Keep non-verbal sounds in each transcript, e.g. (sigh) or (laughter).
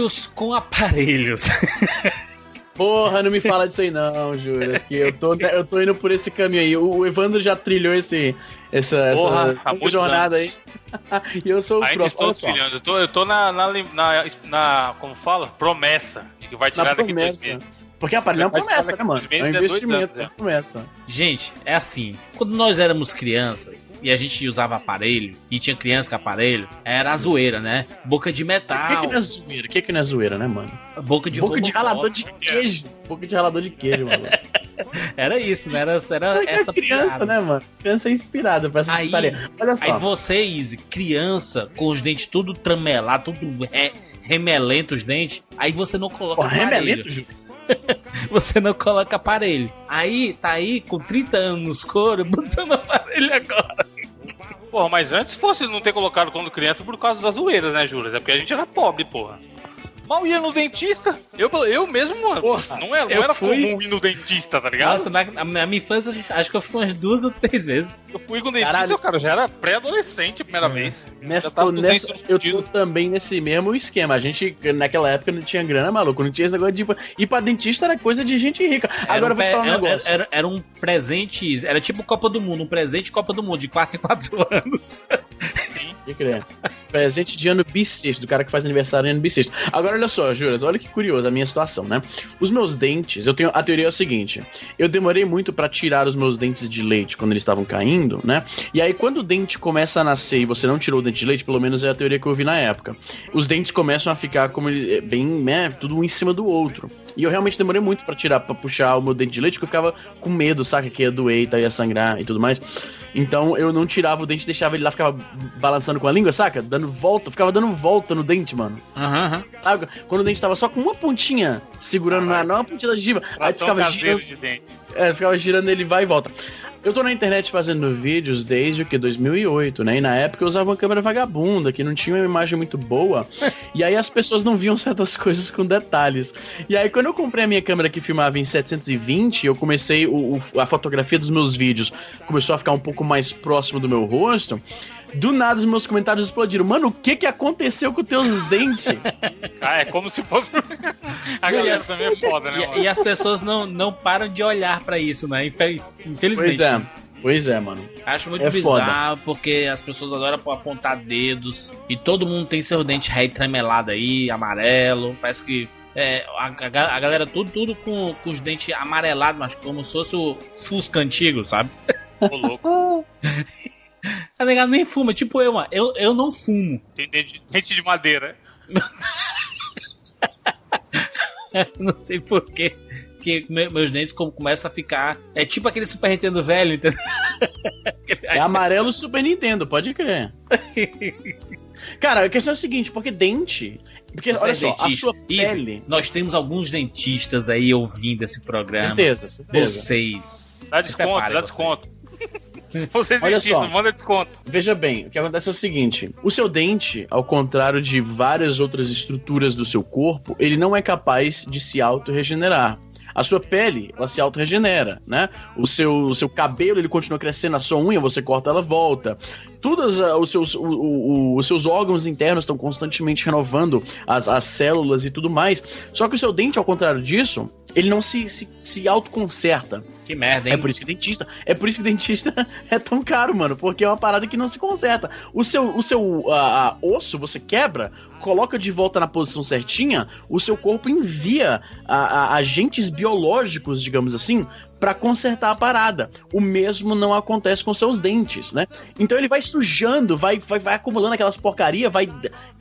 Filhos com aparelhos. (laughs) Porra, não me fala disso aí não, Juras, que eu tô, eu tô indo por esse caminho aí. O Evandro já trilhou esse, essa, Porra, essa jornada anos. aí. (laughs) e eu sou o Ainda próximo. Estou trilhando. Eu tô, eu tô na, na, na, na, como fala? Promessa de que vai tirar na daqui promessa. dois meses. Porque aparelho é uma promessa, né, mano? É um investimento, é uma promessa. Gente, é assim. Quando nós éramos crianças e a gente usava aparelho, e tinha criança com aparelho, era a zoeira, né? Boca de metal. O que, que não é zoeira? O que, que não é zoeira, né, mano? Boca de Boca de ralador de queijo. Boca de ralador de queijo, mano. (laughs) era isso, né? Era, era é essa criança, piada. né, mano? Criança é inspirada pra essa aí, Olha só. Aí você, Izzy, criança, com os dentes tudo tramelados, tudo re, remelento os dentes, aí você não coloca Porra, remelento, Júlio? (laughs) você não coloca aparelho. Aí, tá aí com 30 anos nos couro, (laughs) botando aparelho agora. Porra, mas antes fosse não ter colocado quando criança por causa das zoeiras, né, Júlio? É porque a gente era pobre, porra mal ia no dentista. Eu, eu mesmo, mano, Porra, não, é, não era fui... comum ir no dentista, tá ligado? Nossa, na, na, minha infância, acho que eu fui umas duas ou três vezes. Eu fui com o dentista, Caralho. cara, já era pré-adolescente a primeira é. vez. Nessa, tô, nessa, eu tô também nesse mesmo esquema. A gente, naquela época, não tinha grana, maluco. Não tinha esse negócio de ir pra dentista, era coisa de gente rica. Era Agora um, eu vou te falar um negócio. Era, era, um presente, era tipo Copa do Mundo, um presente Copa do Mundo, de 4 em 4 (laughs) anos. Sim, que crer. Presente de ano bissexto, do cara que faz aniversário em ano bissexto. Agora, olha só, Juras, olha que curioso a minha situação, né? Os meus dentes, eu tenho. A teoria é a seguinte: eu demorei muito para tirar os meus dentes de leite quando eles estavam caindo, né? E aí, quando o dente começa a nascer e você não tirou o dente de leite, pelo menos é a teoria que eu vi na época, os dentes começam a ficar como ele, bem, né? Tudo um em cima do outro. E eu realmente demorei muito para tirar, para puxar o meu dente de leite, porque eu ficava com medo, saca? Que ia doer, tá, ia sangrar e tudo mais. Então eu não tirava o dente, deixava ele lá, ficava balançando com a língua, saca? Dando volta, ficava dando volta no dente, mano. Aham. Uhum. Quando o dente tava só com uma pontinha segurando na, não uma pontinha da gengiva. Aí ficava girando. De dente. É, ficava girando ele vai e volta. Eu tô na internet fazendo vídeos desde o que 2008, né? E na época eu usava uma câmera vagabunda, que não tinha uma imagem muito boa. (laughs) e aí as pessoas não viam certas coisas com detalhes. E aí quando eu comprei a minha câmera que filmava em 720, eu comecei o, o, a fotografia dos meus vídeos começou a ficar um pouco mais próximo do meu rosto. Do nada os meus comentários explodiram. Mano, o que que aconteceu com teus (laughs) dentes? Ah, é como se fosse. (laughs) a galera as... também é foda, né? E, e, as pessoas não, não param de olhar para isso, né? Infelizmente. Pois é. Pois é, mano. Acho muito é bizarro foda. porque as pessoas adoram apontar dedos e todo mundo tem seu dente rei tremelado aí, amarelo. Parece que é, a, a, a, galera tudo, tudo com, com os dentes amarelados, mas como se fosse o Fusca antigo, sabe? Ô, louco. (laughs) A negada nem fuma, tipo eu, mano. Eu, eu não fumo. Tem dente de madeira. (laughs) não sei porquê. Que meus dentes começam a ficar. É tipo aquele Super Nintendo velho, entendeu? É amarelo Super Nintendo, pode crer. (laughs) Cara, a questão é o seguinte, porque dente. Porque, Você olha é só, dentista. a sua pele. Easy. Nós temos alguns dentistas aí ouvindo esse programa. Certeza, certeza. Vocês. Dá desconto, dá desconto. (laughs) Você Olha só, manda desconto. Veja bem, o que acontece é o seguinte: o seu dente, ao contrário de várias outras estruturas do seu corpo, ele não é capaz de se auto-regenerar. A sua pele, ela se auto-regenera, né? O seu, o seu cabelo, ele continua crescendo, a sua unha, você corta, ela volta. Todos uh, os, seus, o, o, os seus órgãos internos estão constantemente renovando as, as células e tudo mais. Só que o seu dente, ao contrário disso, ele não se, se, se autoconserta. Que merda, hein? É por isso que dentista. É por isso que dentista (laughs) é tão caro, mano. Porque é uma parada que não se conserta. O seu, o seu uh, osso você quebra, coloca de volta na posição certinha, o seu corpo envia agentes biológicos, digamos assim, para consertar a parada. O mesmo não acontece com seus dentes, né? Então ele vai sujando, vai, vai, vai acumulando aquelas porcaria, vai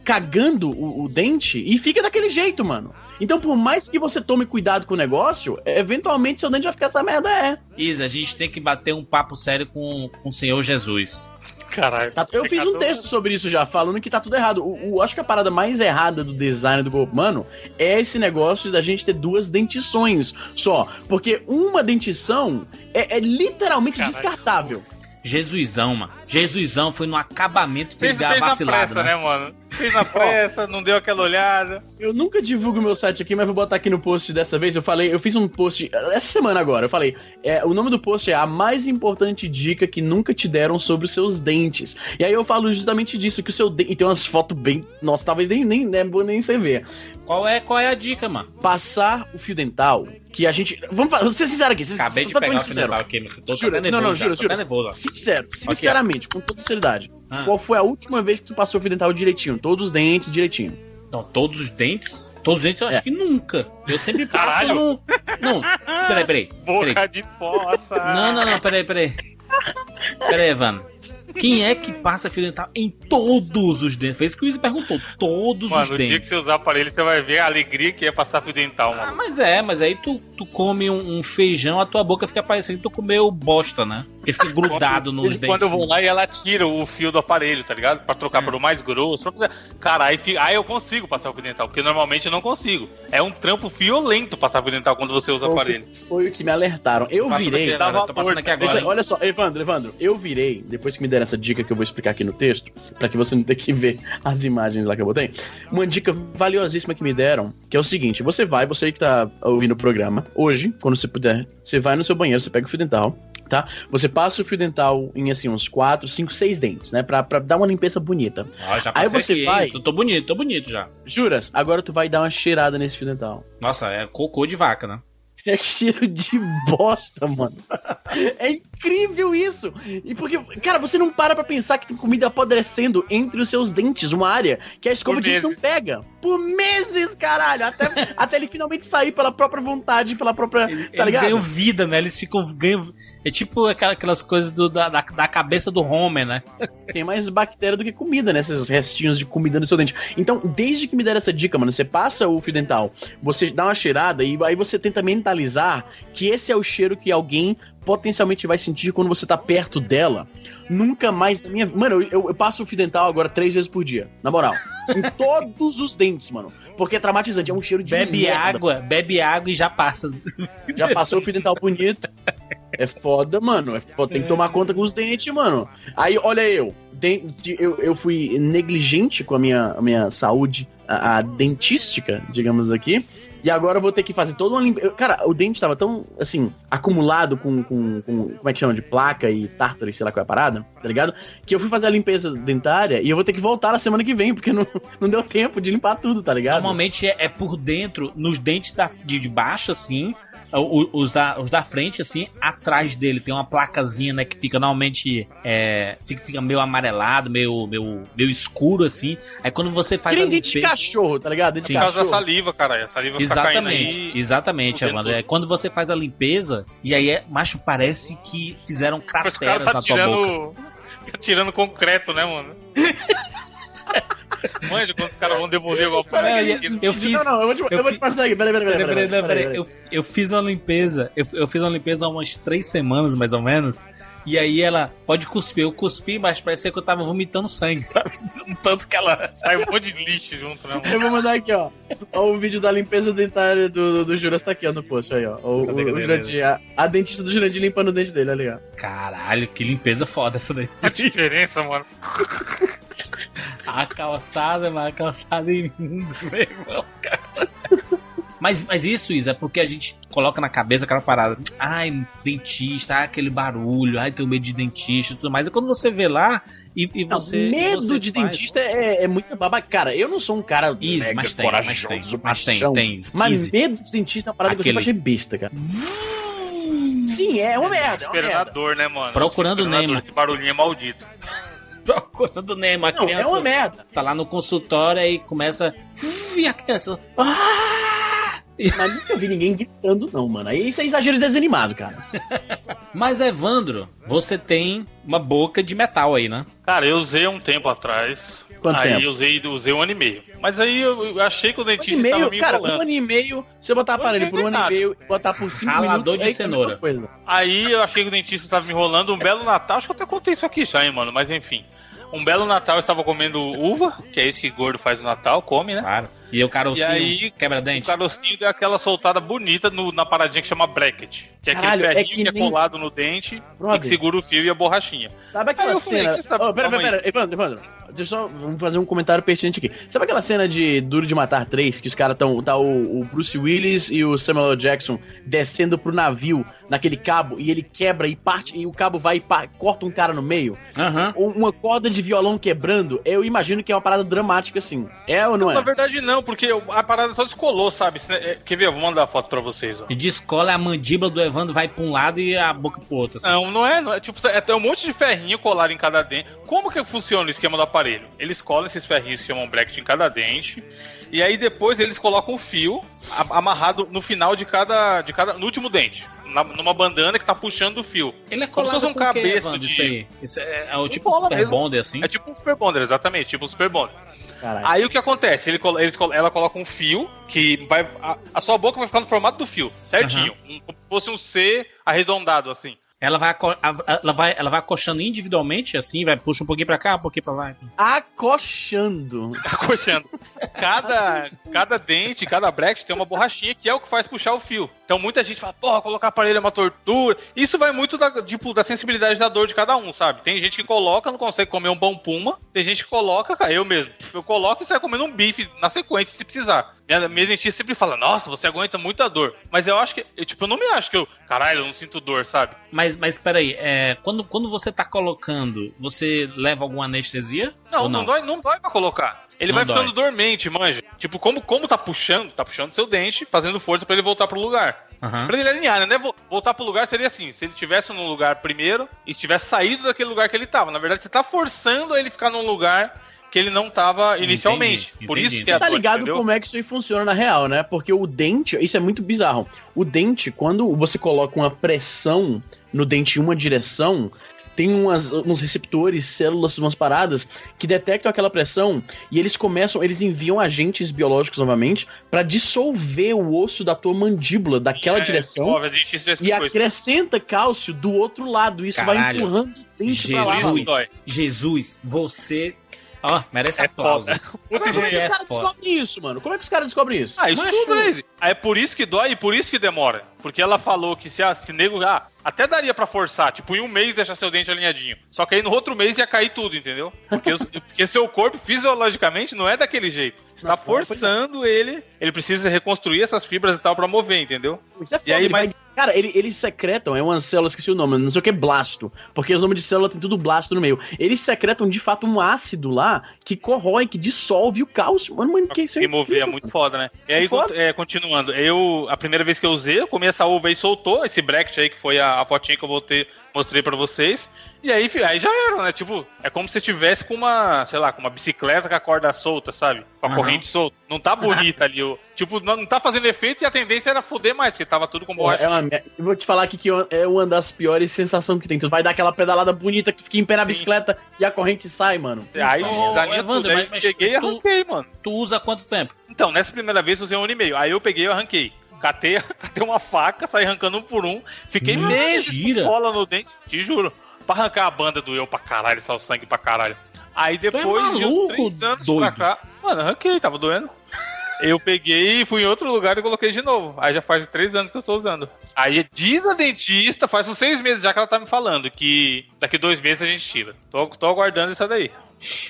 cagando o, o, dente e fica daquele jeito, mano. Então, por mais que você tome cuidado com o negócio, eventualmente seu dente vai ficar essa merda, é. Isa, a gente tem que bater um papo sério com, com o Senhor Jesus. Caralho. Tá, eu fiz um texto sobre isso já, falando que tá tudo errado. O, o, acho que a parada mais errada do design do corpo humano é esse negócio da gente ter duas dentições só. Porque uma dentição é, é literalmente Caralho. descartável. Jesusão, mano. Jesusão foi no acabamento que fez, ele deu a vacilada. Pressa, né? né, mano? Fez na (laughs) pressa, não deu aquela olhada. Eu nunca divulgo meu site aqui, mas vou botar aqui no post dessa vez. Eu falei, eu fiz um post essa semana agora. Eu falei, é, o nome do post é a mais importante dica que nunca te deram sobre os seus dentes. E aí eu falo justamente disso, que o seu dente. E tem umas fotos bem. Nossa, talvez nem, nem, nem, nem você ver Qual é, qual é a dica, mano? Passar o fio dental, que a gente... Vamos falar, vou ser sincero aqui. Acabei de pegar o fio dental aqui, tô juro, nervoso, Não, não, juro, juro. Nervoso, sincero, sinceramente, com toda sinceridade. Ah. Qual foi a última vez que tu passou o fio dental direitinho? Todos os dentes direitinho. Não, todos os dentes? Todos os dentes eu acho é. que nunca. Eu sempre (laughs) passo Caralho. no... Não, peraí, peraí. Boca peraí. de fossa. Não, não, não, peraí, peraí. Peraí, Evandro. Quem é que passa fio dental em todos os dentes? Foi isso que o Izzy perguntou. Todos mano, os dentes. Mano, no dia que você usar aparelho, você vai ver a alegria que é passar fio dental, mano. Ah, mas é, mas aí tu, tu come um, um, feijão, a tua boca fica parecendo que tu comeu bosta, né? Porque fica grudado nos dentes. Quando eu vou lá e ela tira o fio do aparelho, tá ligado? Pra trocar é. pelo mais grosso. Pra... Cara, aí, aí eu consigo passar o fio dental, porque normalmente eu não consigo. É um trampo violento passar fio dental quando você usa o aparelho. Foi o que me alertaram. Eu virei. Aqui, agora, tô passando aqui agora. Deixa, olha só, Evandro, Evandro, eu virei, depois que me deram essa dica que eu vou explicar explicar aqui no texto, para que você não tenha que ver as imagens lá que eu botei. Uma dica valiosíssima que me deram, que é o seguinte: você vai, você que tá ouvindo o programa, hoje, quando você puder, você vai no seu banheiro, você pega o fio dental, tá? Você passa o fio dental em assim uns 4, 5, 6 dentes, né? Pra, pra dar uma limpeza bonita. Ah, já Aí você aqui, vai. Isso, tô bonito, tô bonito já. Juras? Agora tu vai dar uma cheirada nesse fio dental. Nossa, é cocô de vaca, né? (laughs) É cheiro de bosta, mano. É incrível isso! E porque, cara, você não para pra pensar que tem comida apodrecendo entre os seus dentes, uma área que a escova de dente não pega. Por meses, caralho! Até, (laughs) até ele finalmente sair pela própria vontade, pela própria. Tá Eles ligado? ganham vida, né? Eles ficam. Ganham, é tipo aquelas coisas do, da, da, da, cabeça do Homer, né? (laughs) Tem mais bactéria do que comida, né? Esses restinhos de comida no seu dente. Então, desde que me deram essa dica, mano, você passa o fio dental, você dá uma cheirada e aí você tenta mentalizar que esse é o cheiro que alguém potencialmente vai sentir quando você tá perto dela. Nunca mais na minha Mano, eu, eu passo o fio dental agora três vezes por dia. Na moral. em (laughs) todos os dentes, mano. Porque é traumatizante, é um cheiro de Bebe merda. água, bebe água e já passa. Já passou o fio dental bonito. É foda, mano. É foda, tem que tomar conta com os dentes, mano. Aí, olha eu. Eu, eu fui negligente com a minha, a minha saúde a, a dentística, digamos aqui. E agora eu vou ter que fazer toda uma limpeza. Cara, o dente tava tão, assim, acumulado com, com, com, Como é que chama? De placa e tártaro e sei lá qual é a parada, tá ligado? Que eu fui fazer a limpeza dentária e eu vou ter que voltar na semana que vem, porque não, (laughs) não deu tempo de limpar tudo, tá ligado? Normalmente é, é por dentro, nos dentes da, de, de baixo, assim, os da, os da frente, assim, atrás dele tem uma placazinha, né? Que fica normalmente. É, fica, fica meio amarelado, meio, meio, meio escuro, assim. Aí quando você faz. Que dente de cachorro, tá ligado? Por causa da saliva, cara. A saliva Exatamente, exatamente, Evandro. É quando você faz a limpeza, e aí é. Macho, parece que fizeram crateras tá na tirando, tua boca. (laughs) Tá tirando concreto, né, mano? (laughs) (laughs) Manja quando os caras vão devolver igual pra eu, eu fiz. Não, não, eu vou te, eu, eu vou te passar aqui. Peraí, peraí, peraí. peraí, peraí, peraí, Eu, eu fiz uma limpeza. Eu, eu fiz uma limpeza há umas três semanas, mais ou menos. E aí ela pode cuspir. Eu cuspi, mas parecia que eu tava vomitando sangue, (laughs) sabe? Tanto que ela. Sai um monte de lixo junto, né? Eu vou mandar aqui, ó. Ó, o vídeo da limpeza dentária do, do, do Juras tá aqui, ó, no post aí, ó. O, cadê, o, o Jurandir, a, a, dentista do Jurandir limpando o dente dele, ali, ó. Caralho, que limpeza foda essa daí. A diferença, mano. (laughs) (laughs) A calçada, mas a calçada em mim, (laughs) meu irmão, cara. Mas, mas isso, Isa, é porque a gente coloca na cabeça aquela parada. Ai, dentista, ai, aquele barulho, ai, tenho medo de dentista e tudo mais. E quando você vê lá e, e você. Não, medo você de faz... dentista é, é muito babaca. Cara, eu não sou um cara. Isso, mega mas tem, mas tem. Mas tem, tem. Mas Easy. medo de dentista é uma parada aquele... que eu sempre achei besta, cara. Sim, é uma merda. É uma dor, né, mano? Procurando Nemo. Esse barulhinho é maldito. Procurando Nemo. A não, criança é uma merda. tá lá no consultório e começa. E a criança. Ah! (laughs) Mas nunca vi ninguém gritando, não, mano. Aí isso é exagero desanimado, cara. (laughs) Mas, Evandro, você tem uma boca de metal aí, né? Cara, eu usei um tempo atrás. Quanto aí tempo? usei, usei um ano e meio. Mas aí eu achei que o dentista um meio, me Cara, um ano e meio, você botar aparelho por um ano e meio, botar por cinco Ralador minutos... de cenoura. Aí eu achei que o dentista tava me enrolando um belo Natal. Acho que eu até contei isso aqui já, hein, mano. Mas enfim. Um belo Natal eu estava comendo uva, que é isso que gordo faz no Natal, come, né? Claro. E o carocinho e aí, quebra-dente? O carocinho deu aquela soltada bonita no, na paradinha que chama bracket. Que é Caralho, aquele ferrinho é que, que, é colado no dente Brother. e que segura o fio e a borrachinha. Sabe aquela cena... Falei, oh, pera, pera, pera, Evandro, Evandro. Deixa eu só vamos fazer um comentário pertinente aqui. Sabe aquela cena de Duro de Matar 3, que os caras estão. Tá o, o, Bruce Willis e o Samuel L. Jackson descendo pro navio naquele cabo e ele quebra e parte, e o cabo vai e corta um cara no meio? Uhum. Uma corda de violão quebrando, eu imagino que é uma parada dramática assim. É ou não, não é? Na verdade, não, porque a parada só descolou, sabe? É, quer ver? vou mandar a foto pra vocês. Ó. E descola a mandíbula do Evandro, vai pra um lado e a boca pro outro. Assim. Não, não é, não é. Tipo, é, tem um monte de ferrinho colado em cada dente. Como que funciona o esquema do aparelho? Eles colam esses ferrinhos que chamam bracket em cada dente. E aí depois eles colocam o fio amarrado no final de cada. De cada no último dente. Na, numa bandana que tá puxando o fio. Ele é colado Como se fosse um cabeça de. Isso aí. Isso é, é o tipo um Super Bonder, assim? É tipo um Super Bonder, exatamente. Tipo um Super Bonder. Caralho. Aí o que acontece? Ele, ele, ela coloca um fio que vai. A, a, sua boca vai ficar no formato do fio, certinho. Uhum. Um, como se fosse um C arredondado, assim. Ela vai, ela vai, ela vai acochando individualmente, assim, vai puxa um pouquinho pra cá, um pouquinho pra lá. Então. Acochando. (laughs) Acochando. Cada, cada dente, cada bracket tem uma borrachinha que é o que faz puxar o fio. Então muita gente fala, porra, colocar aparelho é uma tortura. Isso vai muito da, tipo, da sensibilidade da dor de cada um, sabe? Tem gente que coloca, não consegue comer um pão puma. Tem gente que coloca, cara, eu mesmo. Eu coloco e sai comendo um bife na sequência se precisar. Minha, minha dentista sempre fala, nossa, você aguenta muita dor. Mas eu acho que, eu, tipo, eu não me acho que eu, caralho, eu não sinto dor, sabe? Mas, mas peraí, é, quando, quando você tá colocando, você leva alguma anestesia? Não, não? não dói, não dói pra colocar. Ele não vai dói. ficando dormente, manja. Tipo, como, como tá puxando, tá puxando seu dente, fazendo força para ele voltar pro lugar. Uhum. Pra ele alinhar, né? Voltar pro lugar seria assim: se ele tivesse num lugar primeiro e tivesse saído daquele lugar que ele tava. Na verdade, você tá forçando ele ficar num lugar que ele não estava inicialmente. Entendi, Por entendi. isso que Você tá ligado entendeu? como é que isso aí funciona na real, né? Porque o dente, isso é muito bizarro. O dente, quando você coloca uma pressão no dente em uma direção, tem umas, uns receptores, células, umas paradas que detectam aquela pressão e eles começam, eles enviam agentes biológicos novamente para dissolver o osso da tua mandíbula daquela é, direção e acrescenta cálcio do outro lado. Isso Caralho. vai empurrando o dente Jesus, pra lá. Jesus, você Ó, oh, merece é aplausos. Como é que os caras descobrem isso, mano? Como é que os caras descobrem isso? Ah, isso tudo, Lazy. É por isso que dói e por isso que demora. Porque ela falou que se, a, se nego. Ah, até daria para forçar, tipo, em um mês deixar seu dente alinhadinho. Só que aí no outro mês ia cair tudo, entendeu? Porque, (laughs) porque seu corpo, fisiologicamente, não é daquele jeito. Você tá forçando ele, ele precisa reconstruir essas fibras e tal para mover, entendeu? Isso é foda, e aí, mas... Vai... Cara, ele, eles secretam, é uma célula, esqueci o nome, não sei o que, blasto. Porque os nomes de célula tem tudo blasto no meio. Eles secretam de fato um ácido lá que corrói, que dissolve o cálcio. Mano, mano, que isso aí? mover é muito foda, né? E aí, é, continuando, eu, a primeira vez que eu usei, eu comi essa uva e soltou esse bracket aí, que foi a a, fotinha que eu voltei, mostrei para vocês. E aí, aí já era, né? Tipo, é como se tivesse com uma, sei lá, com uma bicicleta com a corda solta, sabe? Com a uhum. corrente solta. Não tá bonita ali. O, (laughs) tipo, não, não tá fazendo efeito e a tendência era foder mais, porque tava tudo com borracha. É uma, eu vou te falar aqui que é uma das piores sensações que tem. Tu vai dar aquela pedalada bonita que tu fica em pé na Sim. bicicleta e a corrente sai, mano. Aí, oh, Evandro, tudo, aí mas, peguei e arranquei, mano. Tu usa quanto tempo? Então, nessa primeira vez eu usei um ano e meio. Aí eu peguei e arranquei. Catei, (laughs) catei uma faca, saí arrancando um por um. Fiquei Mentira. meses com cola no dente, te juro. Pra arrancar a banda doeu pra caralho, só o sangue pra caralho. Aí é depois é maluco, de uns três anos doido. pra cá. Mano, arranquei, tava doendo. Eu peguei fui em outro lugar e coloquei de novo. Aí já faz três anos que eu tô usando. Aí diz a dentista, faz uns seis meses já que ela tá me falando que daqui dois meses a gente tira. Tô, tô aguardando isso daí.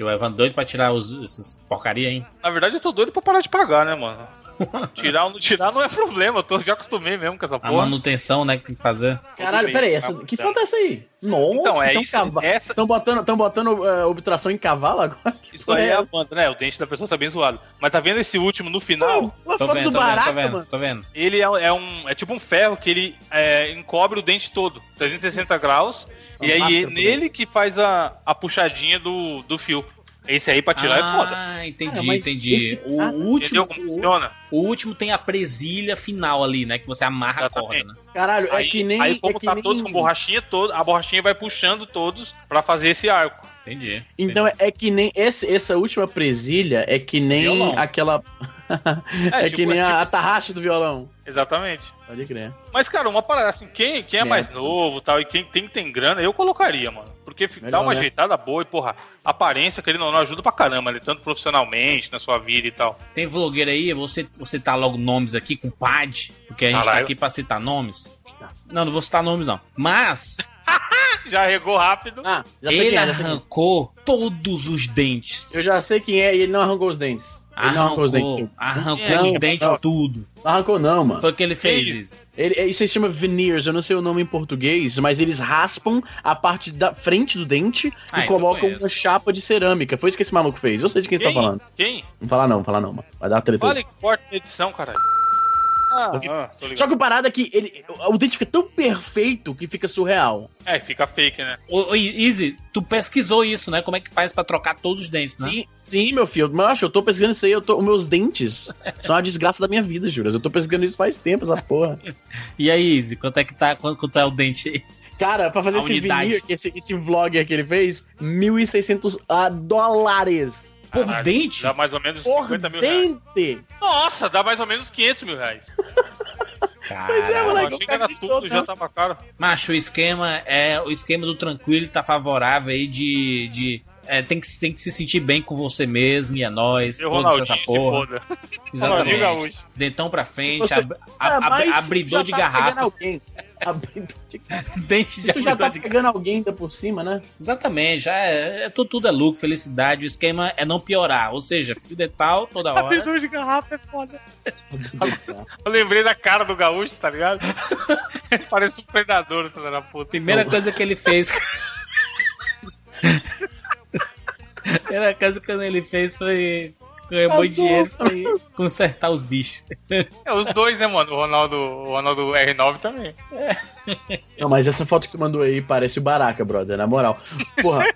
O Evan doido pra tirar os, essas porcaria, hein? Na verdade, eu tô doido pra parar de pagar, né, mano? (laughs) tirar ou não tirar não é problema, eu tô, já acostumei mesmo com essa porra. A manutenção, né, que tem que fazer. Caralho, peraí, essa, que falta é essa aí? Nossa, então, é isso, cava... essa... Estão botando, tão botando uh, obturação em cavalo agora? Que isso aí é, é a banda, né? O dente da pessoa tá bem zoado. Mas tá vendo esse último no final? Oh, tô, vendo, do baraca, vendo, tô vendo, tô vendo. Ele é, é, um. É tipo um ferro que ele é, encobre o dente todo, 360 graus. e aí nele que faz a, a puxadinha do, do fio. Esse aí pra tirar ah, é foda. Ah, entendi, Cara, entendi. Esse... O ah, último. como funciona? O último tem a presilha final ali, né? Que você amarra Exatamente. a corda, né? Caralho, é aí, é que nem. Aí, como é tá nem... todos com borrachinha, todo, a borrachinha vai puxando todos pra fazer esse arco. Entendi. Então entendi. é que nem. Esse, essa última presilha é que nem Violão. aquela. (laughs) é, é tipo, que nem é, tipo... a tarraxa do violão. Exatamente. Pode crer. Mas, cara, uma parada assim, quem, quem é, é. mais novo tal, e quem tem, tem grana, eu colocaria, mano. Porque Melhor, dá uma né? ajeitada boa e, porra, aparência que ele não, ajuda pra caramba, né? Tanto profissionalmente, na sua vida e tal. Tem vlogueiro aí, você, você tá logo nomes aqui com pad, porque a gente tá Caralho. tá aqui pra citar nomes. Não, não vou citar nomes, não. Mas. (laughs) já regou rápido. Ah, ele é, arrancou todos os dentes. Eu já sei quem é e ele não arrancou os dentes. Ele arrancou, arrancou os dentes. Arrancou os dentes não, tudo. Não arrancou, não, mano. Foi o que ele fez. Isso, ele, isso se chama veneers, eu não sei o nome em português, mas eles raspam a parte da frente do dente ah, e colocam uma chapa de cerâmica. Foi isso que esse maluco fez. Eu sei de quem, quem? você tá falando. Quem? Não fala não, não fala não, mano. Vai dar treta. Olha que corta edição, caralho. Ah, ah, Só que o parada é que ele, o dente fica tão perfeito que fica surreal. É, fica fake, né? Ô, Easy, tu pesquisou isso, né? Como é que faz para trocar todos os dentes, né? Sim, sim meu filho. Mas eu tô pesquisando isso aí. Eu tô, os meus dentes (laughs) são a desgraça da minha vida, Juras. Eu tô pesquisando isso faz tempo, essa porra. (laughs) e aí, Easy, quanto é que tá, quanto, quanto é o dente aí? Cara, pra fazer a esse unidade. esse, esse vlog que ele fez, 1.600 uh, ah, dólares. Por Caralho, dente? Dá mais ou menos Por 50 mil dente. reais. Nossa, dá mais ou menos 500 mil reais. (laughs) pois é, moleque. tudo, já tava caro. Macho, o esquema é. O esquema do tranquilo tá favorável aí de. de é, tem, que, tem que se sentir bem com você mesmo e é nóis. Foda-se essa porra. Foda. Exatamente. Dentão pra frente, você, ab, ab, ab, abridor de tá garrafa. (laughs) Dente de tu já tá de... pegando alguém ainda por cima, né? Exatamente, já é, é, tudo, tudo é lucro, felicidade. O esquema é não piorar, ou seja, fio dental toda hora. Abridor de garrafa é foda. (laughs) Eu lembrei da cara do gaúcho, tá ligado? (laughs) Parece um predador, toda na puta. Primeira coisa que ele fez. Primeira coisa que ele fez foi ganhou muito dinheiro foi consertar os bichos. (laughs) É, os dois, né, mano? O Ronaldo, o Ronaldo R9 também. É. Não, mas essa foto que tu mandou aí parece o Baraka, brother, na moral. Porra.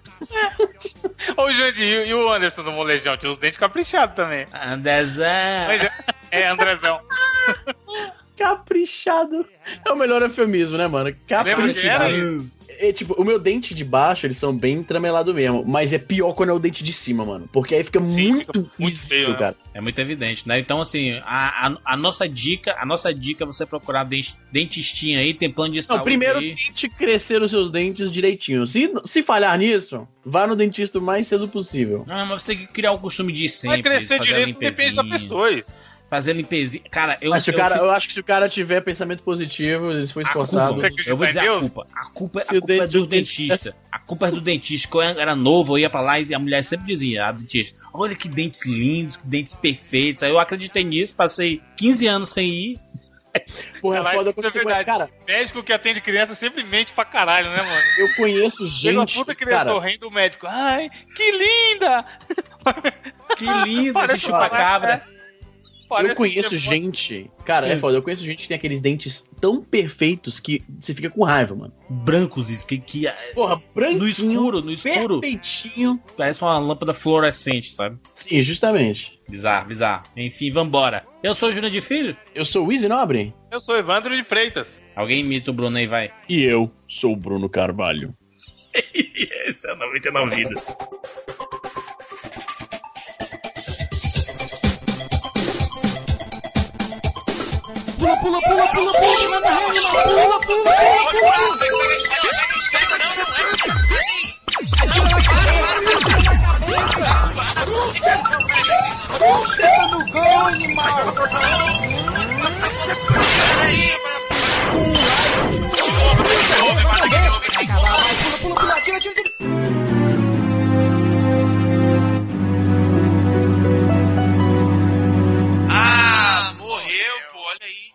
(laughs) Ô, Jandir, e o Anderson do Molejão? Tinha os dentes caprichados também. Andrezão. É, Andrezão. (laughs) Caprichado. É o melhor eufemismo, né, mano? Caprichado é, tipo, o meu dente de baixo, eles são bem tramelados mesmo. Mas é pior quando é o dente de cima, mano. Porque aí fica Sim, muito fica muito feio, né? cara. É muito evidente, né? Então, assim, a, a, a, nossa dica, a nossa dica é você procurar dente, dentistinha aí, tem plano de Não, saúde. Primeiro, aí. tente crescer os seus dentes direitinho. Se, se falhar nisso, vá no dentista o mais cedo possível. Não, mas você tem que criar o costume de ir sempre. Vai crescer direito depende da pessoa. Fazer limpezinha. Cara, eu. Mas o cara, eu acho que se o cara tiver pensamento positivo, ele foi esforçado. Culpa, eu vou dizer a culpa. A culpa, a culpa é do dentista. A culpa é do dentista. Quando eu era novo, eu ia pra lá e a mulher sempre dizia, a dentista, olha que dentes lindos, que dentes perfeitos. Aí eu acreditei nisso, passei 15 anos sem ir. Porra, é foda quando é verdade. Cara, médico que atende criança sempre mente pra caralho, né, mano? Eu conheço gente. Chega uma puta criança cara... sorrindo, o médico. Ai, que linda! Que linda esse chupa-cabra. (laughs) Parece eu conheço gente. Cara, é hum. foda. Eu conheço gente que tem aqueles dentes tão perfeitos que você fica com raiva, mano. Brancos, que. que é Porra, branquinho. No escuro, no escuro. Perfeitinho. Parece uma lâmpada fluorescente, sabe? Sim, justamente. Bizarro, bizarro. Enfim, vambora. Eu sou o Júnior de Filho. Eu sou o Easy Nobre. Eu sou o Evandro de Freitas. Alguém imita o Bruno aí, vai. (laughs) E eu sou o Bruno Carvalho. Esse é 99 Vidas. Pula, pula, pula, pula, pula, manda rede, pula, pula, pula, pula. no gol, animal! Peraí! Pula, pula, pula, tira, tira, tira!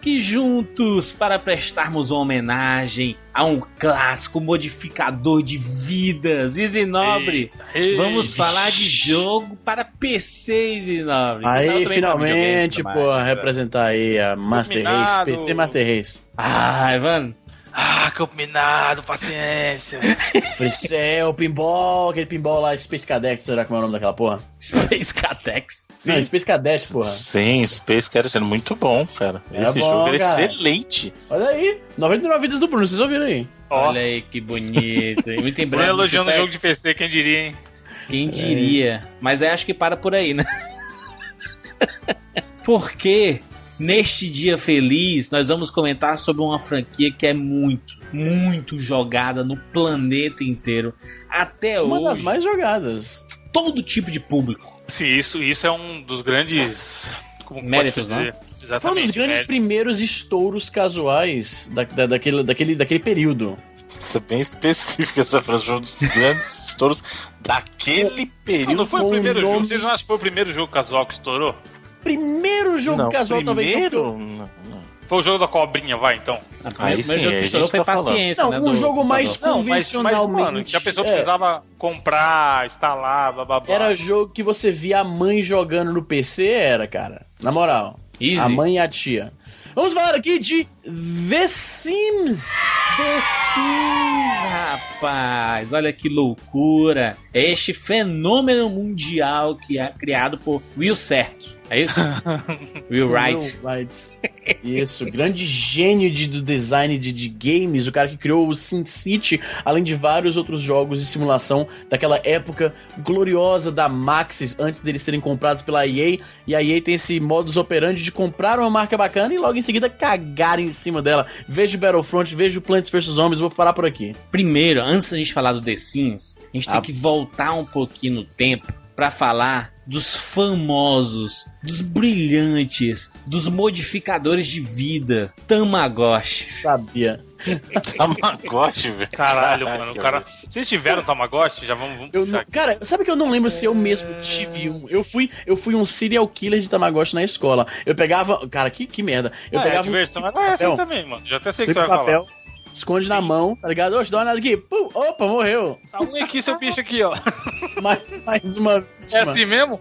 Aqui juntos para prestarmos homenagem a um clássico modificador de vidas. Easy Nobre, vamos falar de jogo para PC, Easy Nobre. Aí, finalmente, pô, representar aí a Master Race, PC Master Race. Ah, Ivan, ah, campo minado, paciência. (laughs) Fricel, pinball, aquele pinball lá, Space Cadet, será que é o nome daquela porra? Space Cadex? Não, Space Cadet, porra. Sim, Space Cadet é muito bom, cara. É Esse bom, jogo é excelente. Olha aí, 99 vidas do Bruno, vocês ouviram aí? Olha aí, que bonito. Muito em breve. Bruno elogiando o jogo de PC, quem diria, hein? Quem diria. É. Mas aí acho que para por aí, né? (laughs) Porque neste dia feliz nós vamos comentar sobre uma franquia que é muito, muito jogada no planeta inteiro. Até uma hoje. Uma das mais jogadas. Todo tipo de público. Sim, isso, isso é um dos grandes méritos, né? Exatamente. Foi um dos grandes méritos. primeiros estouros casuais da, da, daquele, daquele, daquele período. Isso é bem específico essa frase, foi um dos grandes estouros daquele período. Não, não foi o primeiro nome... jogo, vocês não acham que foi o primeiro jogo casual que estourou? Primeiro jogo não, casual, primeiro? talvez. Não, não. Foi o jogo da cobrinha, vai então. Aí sim, jogo que estourou foi tá paciência, não, né? Um jogo mais convencionalmente. Não, mas, mano, que a pessoa é. precisava comprar, instalar, blá, blá, blá. Era jogo que você via a mãe jogando no PC, era, cara. Na moral. Easy. A mãe e a tia. Vamos falar aqui de The Sims. The Sims, rapaz. Olha que loucura. Este fenômeno mundial que é criado por Will Certo. É isso? (laughs) Will Wright. Will Wright. Isso, grande gênio de, do design de, de games, o cara que criou o SimCity, além de vários outros jogos de simulação daquela época gloriosa da Maxis, antes deles serem comprados pela EA. E a EA tem esse modus operandi de comprar uma marca bacana e logo em seguida cagar em cima dela. Vejo Battlefront, vejo Plants vs Zombies, vou parar por aqui. Primeiro, antes da gente falar do The Sims, a gente ah. tem que voltar um pouquinho no tempo para falar dos famosos, dos brilhantes, dos modificadores de vida, Tamagotchi. Sabia. (laughs) Tamagotchi, velho. Caralho, mano. O cara... Vocês tiveram Tamagotchi? Já vamos. vamos eu não... Cara, sabe que eu não lembro se eu mesmo tive um. Eu fui, eu fui um serial killer de Tamagotchi na escola. Eu pegava. Cara, que, que merda. Eu ah, pegava. A diversão um... era essa também, mano. Já até sei que você vai papel. falar esconde na mão, tá ligado? Oxe, dá uma olhada aqui. Pum, opa, morreu. Tá um aqui, seu bicho aqui, ó. (laughs) mais, mais uma vítima. É assim mesmo?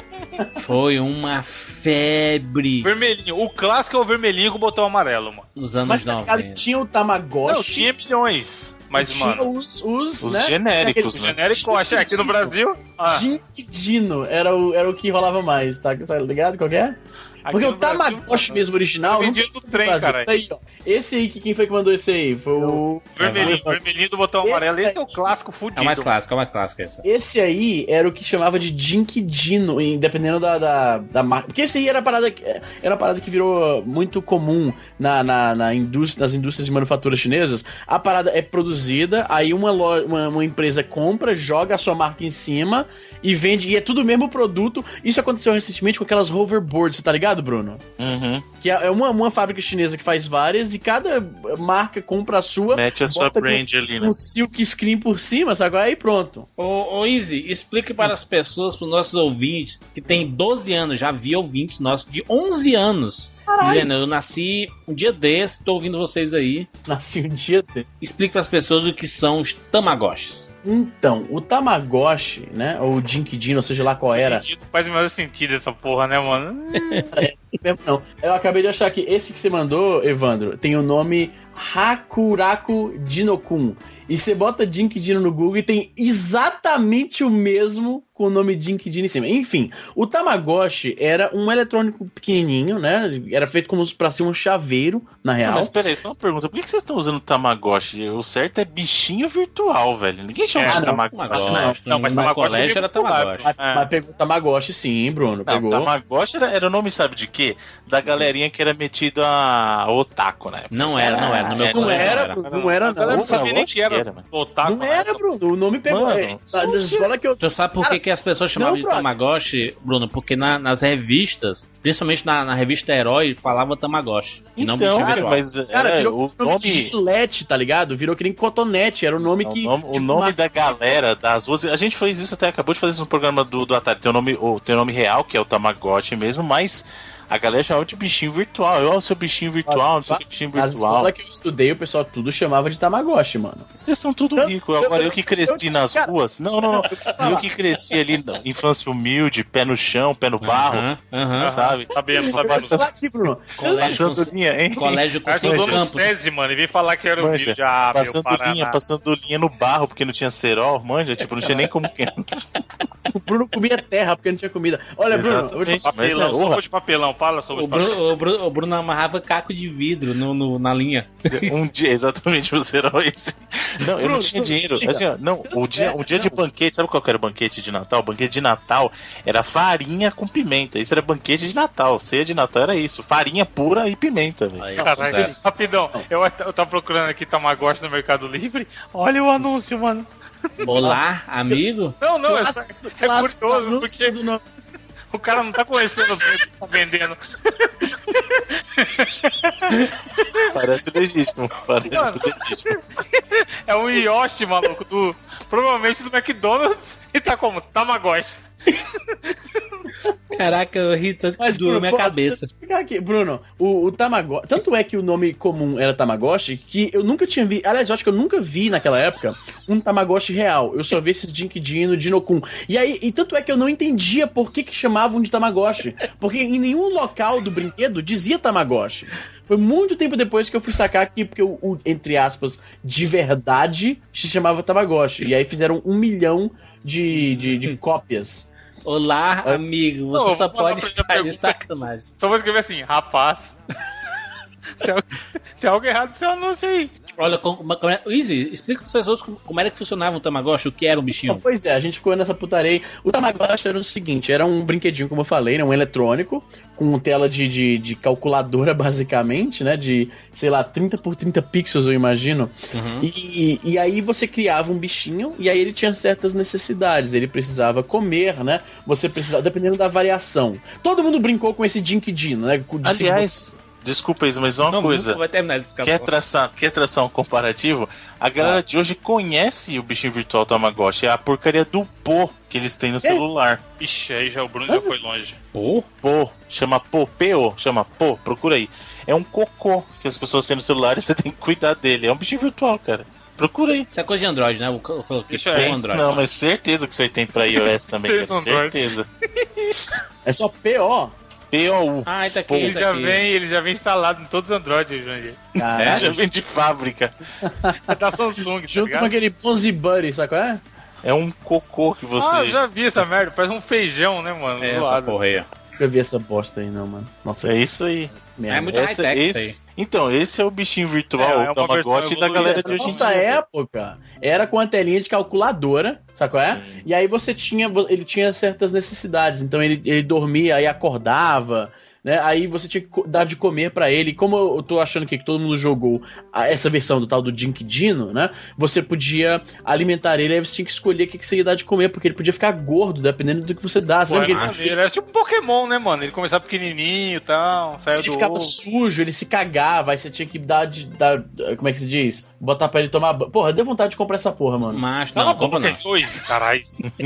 (laughs) Foi uma febre. Vermelhinho. O clássico é o vermelhinho com o botão amarelo, mano. Nos anos Mas, 90. Tá tinha o Tamagotchi. Não, tinha milhões. Mas, tinha mano. Os, os, os né? genéricos, né? Genérico, acho aqui no Brasil. Ah. Dino era o, era o que rolava mais, tá? Tá ligado? Qual é? Porque o Tamagotchi mesmo original. Vendia no trem, cara. Aí, esse aí, quem foi que mandou esse aí? Foi o. Vermelhinho, é, vermelhinho do botão esse amarelo. Esse é o clássico fudido. É o mais clássico, é o mais clássico esse. Esse aí era o que chamava de Jink Dino, dependendo da, da, da marca. Porque esse aí era a parada, era a parada que virou muito comum na, na, na indústria, nas indústrias de manufatura chinesas. A parada é produzida, aí uma, loja, uma, uma empresa compra, joga a sua marca em cima e vende. E é tudo o mesmo produto. Isso aconteceu recentemente com aquelas hoverboards, tá ligado, Bruno? Uhum. Que é uma, uma fábrica chinesa que faz várias e cada marca compra a sua. Mete a sua brand um, ali, né? Um silk screen por cima, sabe? Aí pronto. Ô, ô Easy, explique para as pessoas, para os nossos ouvintes, que tem 12 anos, já vi ouvintes nossos de 11 anos. Caralho. Dizendo, eu nasci um dia desse, tô ouvindo vocês aí. Nasci um dia desse. Explique para as pessoas o que são os Tamagotchis. Então, o Tamagotchi, né? Ou o Jinkidino, ou seja lá qual era. Faz o menor sentido essa porra, né, mano? (laughs) é, não. Eu acabei de achar que esse que você mandou, Evandro, tem o nome Hakuraku Dinokun. E você bota Jinkidino no Google e tem exatamente o mesmo com o nome Dink Din em cima. Enfim, o Tamagotchi era um eletrônico pequenininho, né? Era feito como para ser um chaveiro, na real. Não, mas peraí, só uma pergunta. Por que vocês estão usando Tamagotchi? O certo é bichinho virtual, velho. Ninguém chama é, de Tamagotchi, Tamagotchi, né? Não, mas no colégio era Tamagotchi. Mas, é. mas pegou Tamagotchi sim, Bruno. Não, pegou. Tamagotchi era, era o nome, sabe de quê? Da galerinha que era metido a otaku, né? Não era, não era. No meu não era, não era. Não era, não. Eu não sabia nem que era. Otaku. Não era, Bruno. O nome pegou. Mano, da escola que eu... Tu sabe por que, que as pessoas chamavam de Tamagotchi, Bruno? Porque na, nas revistas, principalmente na, na, revista Herói, falava Tamagotchi. Então, não cara, mas cara, era, virou o nome de gilete, tá ligado? Virou que nem cotonete, era o nome o que... Nome, tipo, o nome uma... da galera, das ruas... A gente fez isso até, acabou de fazer isso no programa do, do Atari. Tem o nome, o, tem o nome real, que é o Tamagotchi mesmo, mas a galera chamava de bichinho virtual. Eu, o seu bichinho virtual, o que, bichinho virtual. Na escola que eu estudei, o pessoal tudo chamava de Tamagotchi, mano. Vocês são tudo ricos. Agora eu que cresci nas ruas. Não, não, não. Eu que cresci ali, infância humilde, pé no chão, pé no barro. Uhum, sabe? Sabemos, sabemos. aqui, Bruno. Colégio hein? Colégio com campos. SESI, mano, e vem falar que era o vídeo. Ah, passando linha, passando linha no barro, porque não tinha cerol, manja, tipo, não tinha nem como que O Bruno comia terra, porque não tinha comida. Olha, Bruno, eu vou de papelão, é, de papelão, fala sobre o Bruno, o Bruno, o Bruno amarrava caco de vidro no, no na linha. Um dia, exatamente, o heróis. Não, eu não tinha dinheiro. Assim, ó, não, o dia, o dia de banquete, sabe qual que era o banquete de Natal? O banquete de Natal era farinha com pimenta. Isso era banquete de Natal. Ceia de Natal era isso. Farinha pura e pimenta, velho. Caralho, rapidão. Eu, eu tava procurando aqui Tamagotchi no Mercado Livre. Olha o anúncio, mano. Olá, amigo? Não, não, é, é curioso, porque do o cara não tá conhecendo o que tá vendendo. Parece legítimo, parece Mano, legítimo. É um Yoshi, maluco, do, provavelmente do McDonald's e tá como? Tamagotchi. Caraca, eu ri tanto que doeu minha cabeça. Explicar aqui, Bruno, o, o Tamagotchi. Tanto é que o nome comum era Tamagotchi que eu nunca tinha visto. Aliás, eu acho que eu nunca vi naquela época um Tamagotchi real. Eu só vi esses Jinkidin no Dinokun. E aí, e tanto é que eu não entendia por que, que chamavam de Tamagotchi. Porque em nenhum local do brinquedo dizia Tamagotchi. Foi muito tempo depois que eu fui sacar aqui, porque o, o entre aspas, de verdade se chamava Tamagotchi. E aí fizeram um milhão de, de, de cópias. Olá, amigo. Você não, só pode estar de sacanagem. Só vou escrever assim, rapaz. (laughs) tem, algo, tem algo errado no seu anúncio aí. Olha, como, como é, Easy, explica para as pessoas como, como, era que funcionava o Tamagotchi, o que era um bichinho. Pois é, a gente ficou nessa putaria. O Tamagotchi era o seguinte: era um brinquedinho, como eu falei, né, um eletrônico, com tela de, de, de calculadora, (laughs) basicamente, né? De, sei lá, 30 por 30 pixels, eu imagino. Uhum. E, e aí você criava um bichinho, e aí ele tinha certas necessidades. Ele precisava comer, né? Você precisava, dependendo da variação. Todo mundo brincou com esse Jinkidino, né? De Aliás. Desculpa isso, mas uma não, coisa. Vai terminar quer, tração, quer traçar um comparativo? A galera ah. de hoje conhece o bichinho virtual Tamagotchi. É a porcaria do Pô que eles têm no é. celular. Ixi, aí já o Bruno já foi longe. Pô? Pô. Chama Pô. P-O. Chama Pô. Procura aí. É um cocô que as pessoas têm no celular e você tem que cuidar dele. É um bichinho virtual, cara. Procura aí. Isso é coisa de Android, né? O, Isso é Android. Não, mas certeza que isso aí tem pra iOS também. certeza. é só P-O. POU. Ah, tá aqui. Ele, tá já aqui. Vem, ele já vem instalado em todos os Android, Jandir. É, (laughs) já vem de fábrica. É (laughs) da Samsung, tá Junto com aquele Ponzi Buddy, sabe qual é? É um cocô que você. Ah, eu já vi essa merda, parece um feijão, né, mano? É, essa aí. Nunca vi essa bosta aí, não, mano. Nossa, é isso aí. É muito high-tech isso aí. Então, esse é o bichinho virtual, é, é o Tamagotchi da galera de hoje em dia. Nossa época era com a telinha de calculadora, sabe qual é? Sim. E aí você tinha, ele tinha certas necessidades, então ele, ele dormia e acordava, né? Aí você tinha que dar de comer para ele. Como eu tô achando que todo mundo jogou essa versão do tal do Dink Dino, né? Você podia alimentar ele, aí você tinha que escolher o que, você ia dar de comer, porque ele podia ficar gordo, dependendo do que você dá. Pô, ele... Era tipo um Pokémon, né, mano? Ele começava pequenininho e tal, saiu Ele ficava ovo. sujo, ele se cagava, aí você tinha que dar de. Dar, como é que se diz? Botar pra ele tomar. Porra, deu vontade de comprar essa porra, mano. Mas não, não, compra não. Caralho.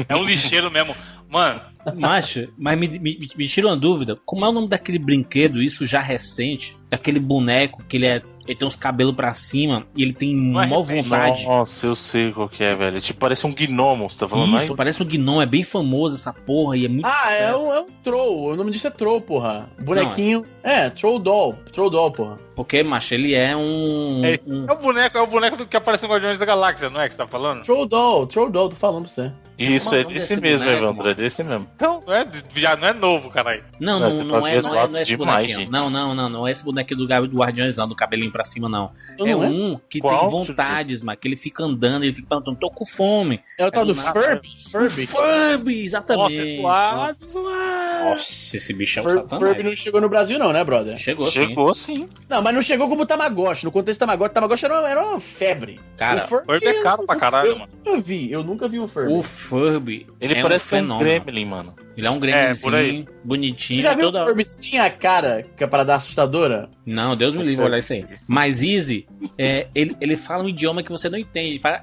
É um lixeiro mesmo. Mano. Macho, mas me, me, me tira uma dúvida. Como é o nome daquele brinquedo, isso já recente? Aquele boneco que ele é ele tem uns cabelos pra cima e ele tem mó vontade. Nossa, eu sei qual que é, velho. Tipo, parece um gnomo, você tá falando Isso, mais? parece um gnomo, é bem famoso essa porra e é muito Ah, é um, é um troll, o nome disso é troll, porra. Bonequinho. Não, é... é, troll doll, troll doll, porra. Porque, macho, ele é um, é, um... é o boneco, é o boneco do que aparece no Guardiões da Galáxia, não é que você tá falando? Troll doll, troll doll, tô falando pra você. Isso, é desse mesmo, boneco, Evandro, é desse mesmo. Então, não é, já não é novo, caralho. Não, não, não, não, é, não, é, não é esse bonequinho. Não, não, não, não é esse bonequinho do, do Guardiões, não, do cabelinho pra cima, não. É, é um que Qual? tem vontades, mas que ele fica andando, ele fica perguntando, tô com fome. É o tal do Furby? Furby. Furby, exatamente. Nossa, é suado, suado. Nossa, esse bicho é um Fur satanás. Furby não chegou no Brasil não, né, brother? Chegou, chegou sim. sim. Não, mas não chegou como Tamagotchi. No contexto Tamagotchi, Tamagotchi era uma, era uma febre. Cara, o Furby, Furby é caro pra caralho, eu, mano. Eu nunca vi, eu nunca vi um Furby. O Furby Ele é parece um, um Gremlin, mano. Ele é um gremlinzinho, é, bonitinho. Já viu toda... o Furby sem a cara, que é para dar assustadora? Não, Deus me livre olhar isso aí. Mas Easy, é, ele, ele fala um idioma que você não entende. Ele fala...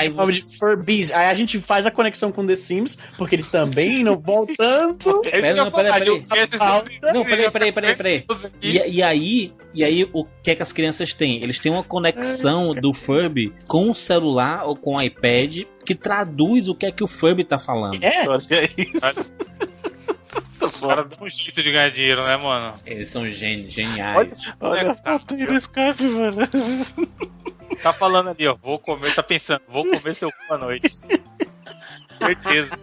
Aí você... de Furbies. Aí a gente faz a conexão com The Sims, porque eles também não vão tanto. (laughs) Pera, não, peraí, peraí. Não, peraí, peraí, peraí, peraí. E, e aí, e aí, o que é que as crianças têm? Eles têm uma conexão do Furby com o celular ou com o iPad que traduz o que é que o Furby tá falando. É? Olha isso. Os caras dão um jeito de ganhar dinheiro, né, mano? Eles são geniais. Olha, olha a foto no Skype, mano. Tá falando ali, ó. Vou comer, tá pensando, vou comer seu cu à noite. Certeza.